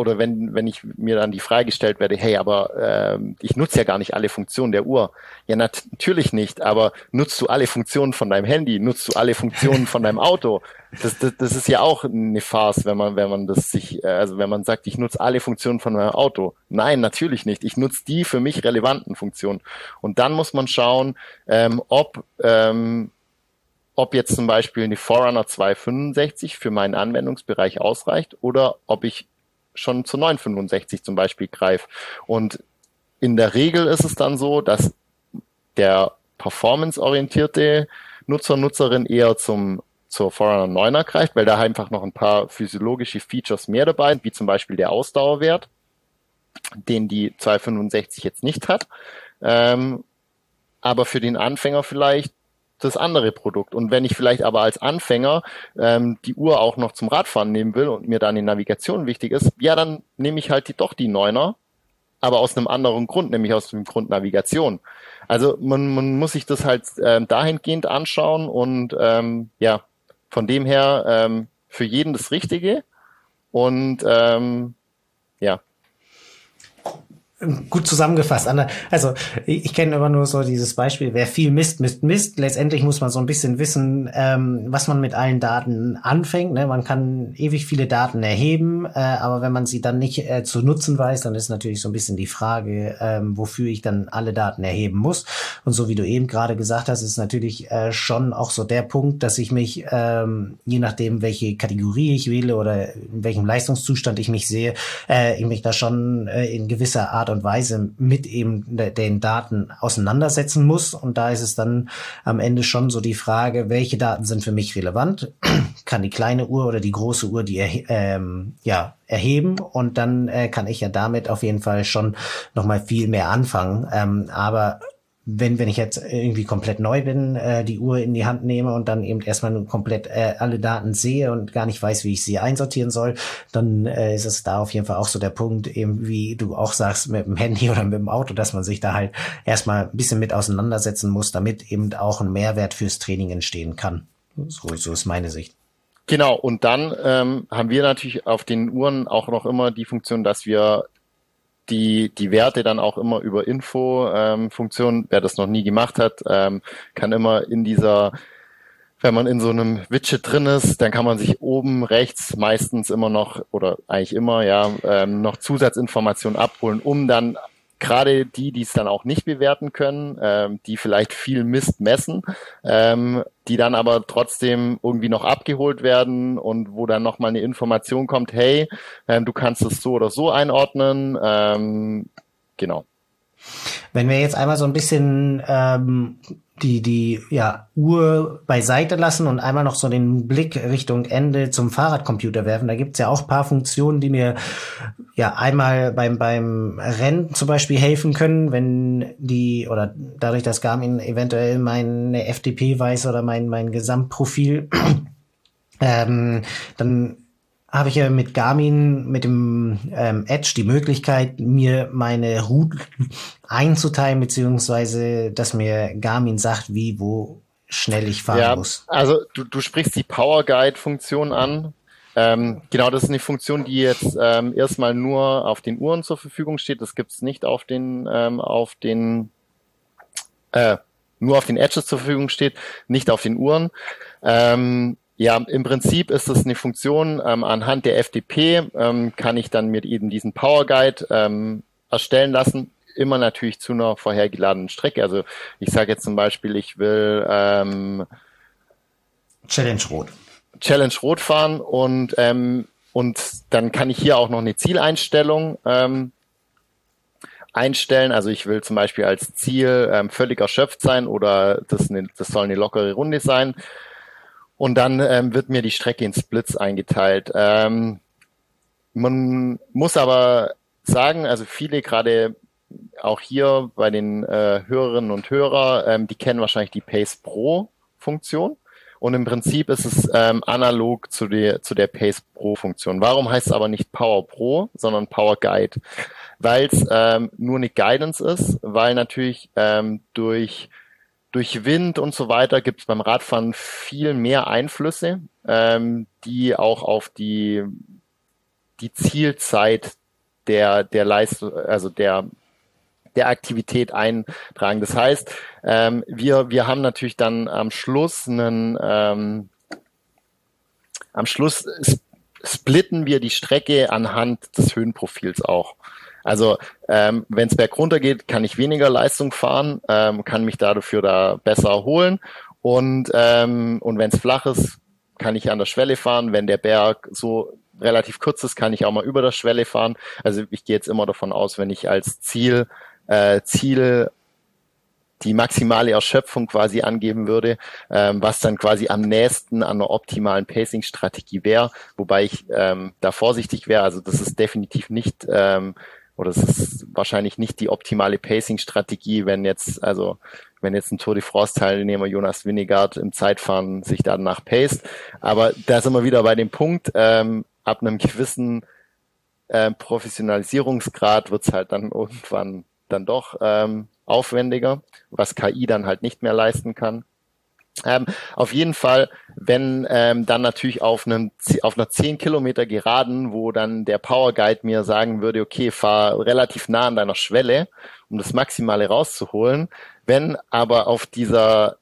oder wenn, wenn ich mir dann die Frage gestellt werde, hey, aber äh, ich nutze ja gar nicht alle Funktionen der Uhr. Ja, nat natürlich nicht, aber nutzt du alle Funktionen von deinem Handy, nutzt du alle Funktionen von deinem Auto? Das, das, das ist ja auch eine Farce, wenn man, wenn man das sich, äh, also wenn man sagt, ich nutze alle Funktionen von meinem Auto. Nein, natürlich nicht. Ich nutze die für mich relevanten Funktionen. Und dann muss man schauen, ähm, ob ähm, ob jetzt zum Beispiel eine Forerunner 265 für meinen Anwendungsbereich ausreicht oder ob ich schon zu 965 zum Beispiel greife. Und in der Regel ist es dann so, dass der performanceorientierte Nutzer, Nutzerin eher zum zur Forerunner 9er greift, weil da einfach noch ein paar physiologische Features mehr dabei sind, wie zum Beispiel der Ausdauerwert, den die 265 jetzt nicht hat. Ähm, aber für den Anfänger vielleicht das andere Produkt. Und wenn ich vielleicht aber als Anfänger ähm, die Uhr auch noch zum Radfahren nehmen will und mir dann die Navigation wichtig ist, ja, dann nehme ich halt die, doch die Neuner, aber aus einem anderen Grund, nämlich aus dem Grund Navigation. Also man, man muss sich das halt ähm, dahingehend anschauen und ähm, ja, von dem her ähm, für jeden das Richtige. Und ähm, ja, Gut zusammengefasst. Also ich kenne immer nur so dieses Beispiel, wer viel misst, misst, misst. Letztendlich muss man so ein bisschen wissen, ähm, was man mit allen Daten anfängt. Ne? Man kann ewig viele Daten erheben, äh, aber wenn man sie dann nicht äh, zu nutzen weiß, dann ist natürlich so ein bisschen die Frage, ähm, wofür ich dann alle Daten erheben muss. Und so wie du eben gerade gesagt hast, ist natürlich äh, schon auch so der Punkt, dass ich mich, ähm, je nachdem, welche Kategorie ich wähle oder in welchem Leistungszustand ich mich sehe, äh, ich mich da schon äh, in gewisser Art und Weise mit eben den Daten auseinandersetzen muss. Und da ist es dann am Ende schon so die Frage, welche Daten sind für mich relevant? kann die kleine Uhr oder die große Uhr die ähm, ja, erheben und dann äh, kann ich ja damit auf jeden Fall schon nochmal viel mehr anfangen. Ähm, aber wenn, wenn ich jetzt irgendwie komplett neu bin, äh, die Uhr in die Hand nehme und dann eben erstmal komplett äh, alle Daten sehe und gar nicht weiß, wie ich sie einsortieren soll, dann äh, ist es da auf jeden Fall auch so der Punkt, eben wie du auch sagst, mit dem Handy oder mit dem Auto, dass man sich da halt erstmal ein bisschen mit auseinandersetzen muss, damit eben auch ein Mehrwert fürs Training entstehen kann. So, so ist meine Sicht. Genau, und dann ähm, haben wir natürlich auf den Uhren auch noch immer die Funktion, dass wir die, die Werte dann auch immer über Info-Funktion, ähm, wer das noch nie gemacht hat, ähm, kann immer in dieser wenn man in so einem Widget drin ist, dann kann man sich oben rechts meistens immer noch oder eigentlich immer ja ähm, noch Zusatzinformationen abholen, um dann gerade die, die es dann auch nicht bewerten können, ähm, die vielleicht viel Mist messen, ähm, die dann aber trotzdem irgendwie noch abgeholt werden und wo dann nochmal eine Information kommt, hey, ähm, du kannst es so oder so einordnen. Ähm, genau. Wenn wir jetzt einmal so ein bisschen ähm, die, die ja, Uhr beiseite lassen und einmal noch so den Blick Richtung Ende zum Fahrradcomputer werfen. Da gibt's ja auch paar Funktionen, die mir ja einmal beim, beim Rennen zum Beispiel helfen können, wenn die oder dadurch, dass Garmin eventuell meine FDP weiß oder mein, mein Gesamtprofil, ähm, dann habe ich ja mit Garmin, mit dem ähm, Edge die Möglichkeit, mir meine Route einzuteilen, beziehungsweise dass mir Garmin sagt, wie, wo schnell ich fahren ja, muss. Also du, du sprichst die Power Guide-Funktion an. Ähm, genau, das ist eine Funktion, die jetzt ähm, erstmal nur auf den Uhren zur Verfügung steht. Das gibt's nicht auf den, ähm, auf den äh, nur auf den Edges zur Verfügung steht, nicht auf den Uhren. Ähm, ja, im Prinzip ist es eine Funktion, ähm, anhand der FDP ähm, kann ich dann mit eben diesen Power Guide ähm, erstellen lassen, immer natürlich zu einer vorhergeladenen Strecke. Also ich sage jetzt zum Beispiel, ich will ähm, Challenge Rot. Challenge Rot fahren und ähm, und dann kann ich hier auch noch eine Zieleinstellung ähm, einstellen. Also ich will zum Beispiel als Ziel ähm, völlig erschöpft sein oder das, eine, das soll eine lockere Runde sein. Und dann ähm, wird mir die Strecke in Splits eingeteilt. Ähm, man muss aber sagen, also viele gerade auch hier bei den äh, Hörerinnen und Hörer, ähm, die kennen wahrscheinlich die Pace Pro Funktion. Und im Prinzip ist es ähm, analog zu der, zu der Pace Pro Funktion. Warum heißt es aber nicht Power Pro, sondern Power Guide? Weil es ähm, nur eine Guidance ist, weil natürlich ähm, durch durch Wind und so weiter gibt es beim Radfahren viel mehr Einflüsse, ähm, die auch auf die, die Zielzeit der, der Leistung, also der, der Aktivität eintragen. Das heißt, ähm, wir, wir haben natürlich dann am Schluss einen, ähm, am Schluss splitten wir die Strecke anhand des Höhenprofils auch. Also ähm, wenn es bergunter geht, kann ich weniger Leistung fahren, ähm, kann mich dafür da besser erholen. Und, ähm, und wenn es flach ist, kann ich an der Schwelle fahren. Wenn der Berg so relativ kurz ist, kann ich auch mal über der Schwelle fahren. Also ich gehe jetzt immer davon aus, wenn ich als Ziel, äh, Ziel die maximale Erschöpfung quasi angeben würde, ähm, was dann quasi am nächsten an einer optimalen Pacing-Strategie wäre, wobei ich ähm, da vorsichtig wäre. Also das ist definitiv nicht ähm, oder es ist wahrscheinlich nicht die optimale Pacing-Strategie, wenn jetzt, also wenn jetzt ein Tour de France-Teilnehmer Jonas Winnegard im Zeitfahren sich danach paced. Aber da sind wir wieder bei dem Punkt, ähm, ab einem gewissen äh, Professionalisierungsgrad wird's halt dann irgendwann dann doch ähm, aufwendiger, was KI dann halt nicht mehr leisten kann. Ähm, auf jeden Fall, wenn ähm, dann natürlich auf einem auf einer 10 Kilometer Geraden, wo dann der Power Guide mir sagen würde, okay, fahr relativ nah an deiner Schwelle, um das Maximale rauszuholen. Wenn aber auf dieser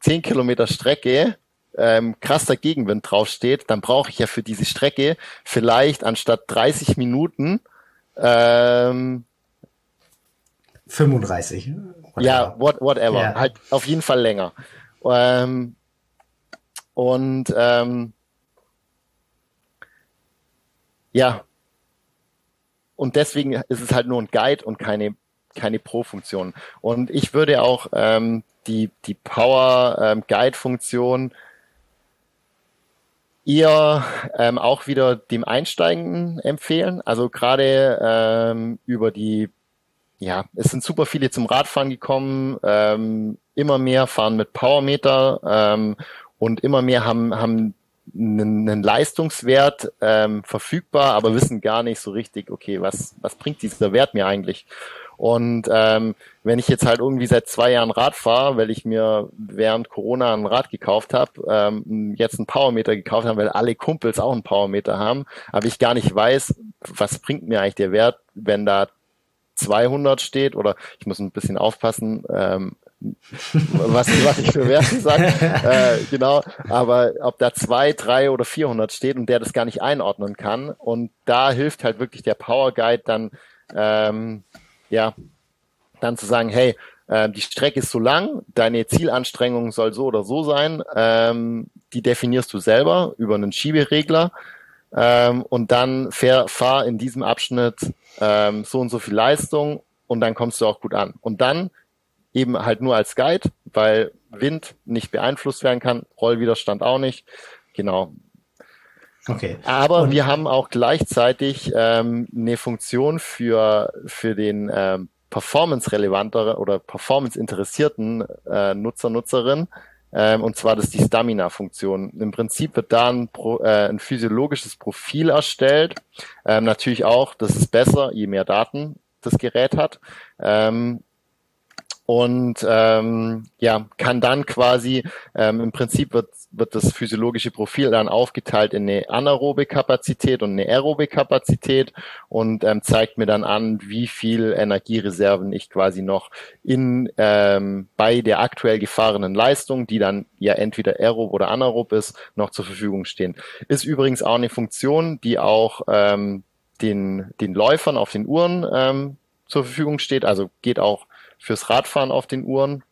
10 Kilometer Strecke ähm, krasser Gegenwind draufsteht, dann brauche ich ja für diese Strecke vielleicht anstatt 30 Minuten ähm, 35. Whatever. Ja, what, whatever. Yeah. Halt auf jeden Fall länger. Ähm, und ähm, ja, und deswegen ist es halt nur ein Guide und keine keine Pro-Funktion. Und ich würde auch ähm, die die Power ähm, Guide Funktion eher ähm, auch wieder dem Einsteigenden empfehlen. Also gerade ähm, über die ja, es sind super viele zum Radfahren gekommen, ähm, immer mehr fahren mit Powermeter ähm, und immer mehr haben, haben einen, einen Leistungswert ähm, verfügbar, aber wissen gar nicht so richtig, okay, was, was bringt dieser Wert mir eigentlich? Und ähm, wenn ich jetzt halt irgendwie seit zwei Jahren Rad fahre, weil ich mir während Corona ein Rad gekauft habe, ähm, jetzt einen Powermeter gekauft habe, weil alle Kumpels auch einen Powermeter haben, aber ich gar nicht weiß, was bringt mir eigentlich der Wert, wenn da 200 steht oder ich muss ein bisschen aufpassen, ähm, was, was ich für Werte sage, äh, genau, aber ob da zwei, drei oder 400 steht und der das gar nicht einordnen kann und da hilft halt wirklich der Power Guide dann, ähm, ja, dann zu sagen, hey, äh, die Strecke ist so lang, deine Zielanstrengung soll so oder so sein, ähm, die definierst du selber über einen Schieberegler ähm, und dann fahr, fahr in diesem Abschnitt ähm, so und so viel Leistung und dann kommst du auch gut an. Und dann eben halt nur als Guide, weil Wind nicht beeinflusst werden kann, Rollwiderstand auch nicht. Genau. Okay. Aber und wir haben auch gleichzeitig ähm, eine Funktion für, für den ähm, performance-relevanteren oder performance-interessierten äh, Nutzer, Nutzerin, ähm, und zwar das ist die Stamina-Funktion. Im Prinzip wird da ein, Pro, äh, ein physiologisches Profil erstellt. Ähm, natürlich auch, das ist besser, je mehr Daten das Gerät hat. Ähm, und ähm, ja, kann dann quasi, ähm, im Prinzip wird, wird das physiologische Profil dann aufgeteilt in eine anaerobe Kapazität und eine aerobe Kapazität und ähm, zeigt mir dann an, wie viel Energiereserven ich quasi noch in ähm, bei der aktuell gefahrenen Leistung, die dann ja entweder aerob oder anaerob ist, noch zur Verfügung stehen. Ist übrigens auch eine Funktion, die auch ähm, den, den Läufern auf den Uhren ähm, zur Verfügung steht, also geht auch fürs Radfahren auf den Uhren.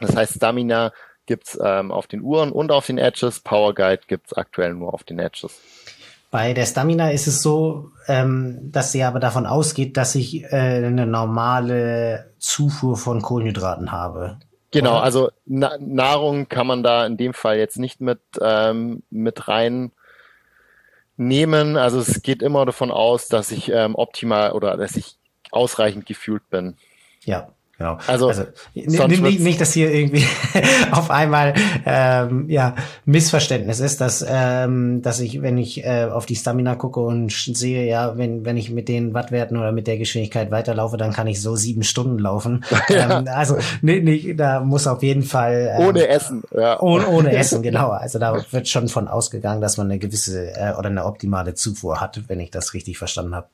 Das heißt, Stamina gibt's ähm, auf den Uhren und auf den Edges. Power Guide gibt's aktuell nur auf den Edges. Bei der Stamina ist es so, ähm, dass sie aber davon ausgeht, dass ich äh, eine normale Zufuhr von Kohlenhydraten habe. Genau, oder? also Na Nahrung kann man da in dem Fall jetzt nicht mit, ähm, mit rein nehmen. Also es geht immer davon aus, dass ich ähm, optimal oder dass ich ausreichend gefühlt bin. Ja, Genau. Also, also nicht, nicht, dass hier irgendwie auf einmal ähm, ja Missverständnis ist, dass ähm, dass ich, wenn ich äh, auf die Stamina gucke und sehe, ja, wenn wenn ich mit den Wattwerten oder mit der Geschwindigkeit weiterlaufe, dann kann ich so sieben Stunden laufen. ja. ähm, also nicht, nicht, da muss auf jeden Fall ähm, ohne Essen, ja. ohne, ohne Essen, genau. Also da wird schon von ausgegangen, dass man eine gewisse äh, oder eine optimale Zufuhr hat, wenn ich das richtig verstanden habe.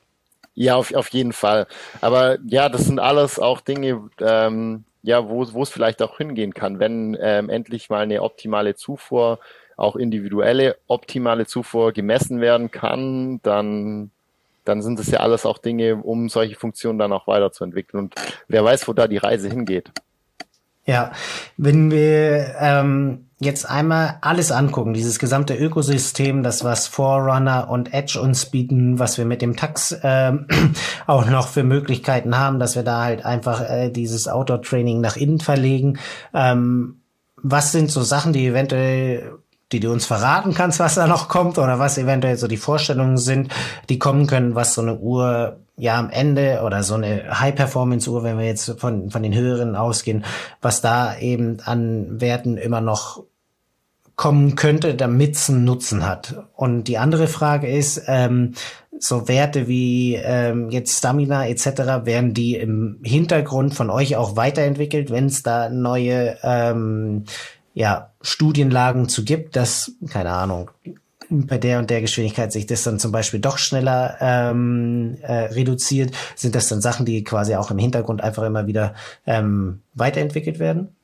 Ja, auf, auf jeden Fall. Aber ja, das sind alles auch Dinge, ähm, ja, wo, wo es vielleicht auch hingehen kann, wenn ähm, endlich mal eine optimale Zufuhr, auch individuelle optimale Zufuhr gemessen werden kann, dann dann sind es ja alles auch Dinge, um solche Funktionen dann auch weiterzuentwickeln. Und wer weiß, wo da die Reise hingeht. Ja, wenn wir ähm, jetzt einmal alles angucken, dieses gesamte Ökosystem, das was Forerunner und Edge uns bieten, was wir mit dem Tax ähm, auch noch für Möglichkeiten haben, dass wir da halt einfach äh, dieses Outdoor-Training nach innen verlegen. Ähm, was sind so Sachen, die eventuell die du uns verraten kannst, was da noch kommt oder was eventuell so die Vorstellungen sind, die kommen können, was so eine Uhr ja am Ende oder so eine High-Performance-Uhr, wenn wir jetzt von, von den höheren ausgehen, was da eben an Werten immer noch kommen könnte, damit es einen Nutzen hat. Und die andere Frage ist, ähm, so Werte wie ähm, jetzt Stamina etc., werden die im Hintergrund von euch auch weiterentwickelt, wenn es da neue ähm, ja, Studienlagen zu gibt, dass, keine Ahnung, bei der und der Geschwindigkeit sich das dann zum Beispiel doch schneller ähm, äh, reduziert? Sind das dann Sachen, die quasi auch im Hintergrund einfach immer wieder ähm, weiterentwickelt werden?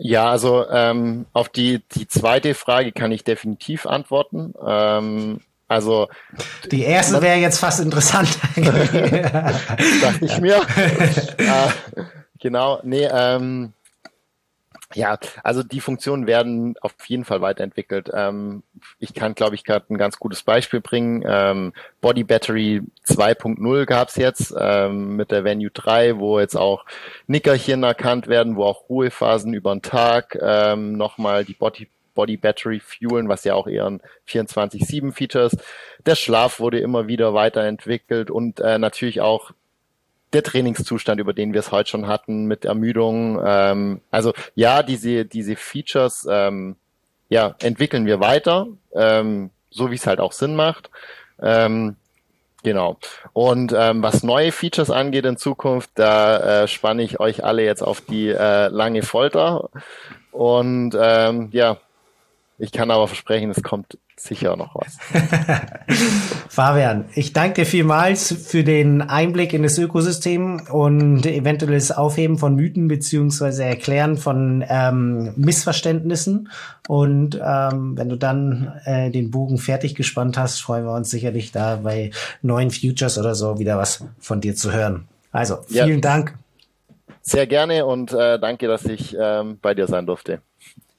Ja, also ähm, auf die, die zweite Frage kann ich definitiv antworten. Ähm, also die erste wäre jetzt fast interessant. Dachte ich mir. äh, genau, nee, ähm, ja, also die Funktionen werden auf jeden Fall weiterentwickelt. Ähm, ich kann, glaube ich, gerade ein ganz gutes Beispiel bringen. Ähm, Body Battery 2.0 gab's jetzt ähm, mit der Venue 3, wo jetzt auch Nickerchen erkannt werden, wo auch Ruhephasen über den Tag ähm, nochmal die Body Body Battery fuelen, was ja auch eher ein 24-7 Feature ist. Der Schlaf wurde immer wieder weiterentwickelt und äh, natürlich auch der Trainingszustand, über den wir es heute schon hatten, mit Ermüdung. Ähm, also ja, diese, diese Features ähm, ja, entwickeln wir weiter, ähm, so wie es halt auch Sinn macht. Ähm, genau. Und ähm, was neue Features angeht in Zukunft, da äh, spanne ich euch alle jetzt auf die äh, lange Folter. Und ähm, ja, ich kann aber versprechen, es kommt sicher noch was. Fabian, ich danke dir vielmals für den Einblick in das Ökosystem und eventuelles Aufheben von Mythen beziehungsweise Erklären von ähm, Missverständnissen. Und ähm, wenn du dann äh, den Bogen fertig gespannt hast, freuen wir uns sicherlich da bei neuen Futures oder so wieder was von dir zu hören. Also vielen ja. Dank. Sehr gerne und äh, danke, dass ich ähm, bei dir sein durfte.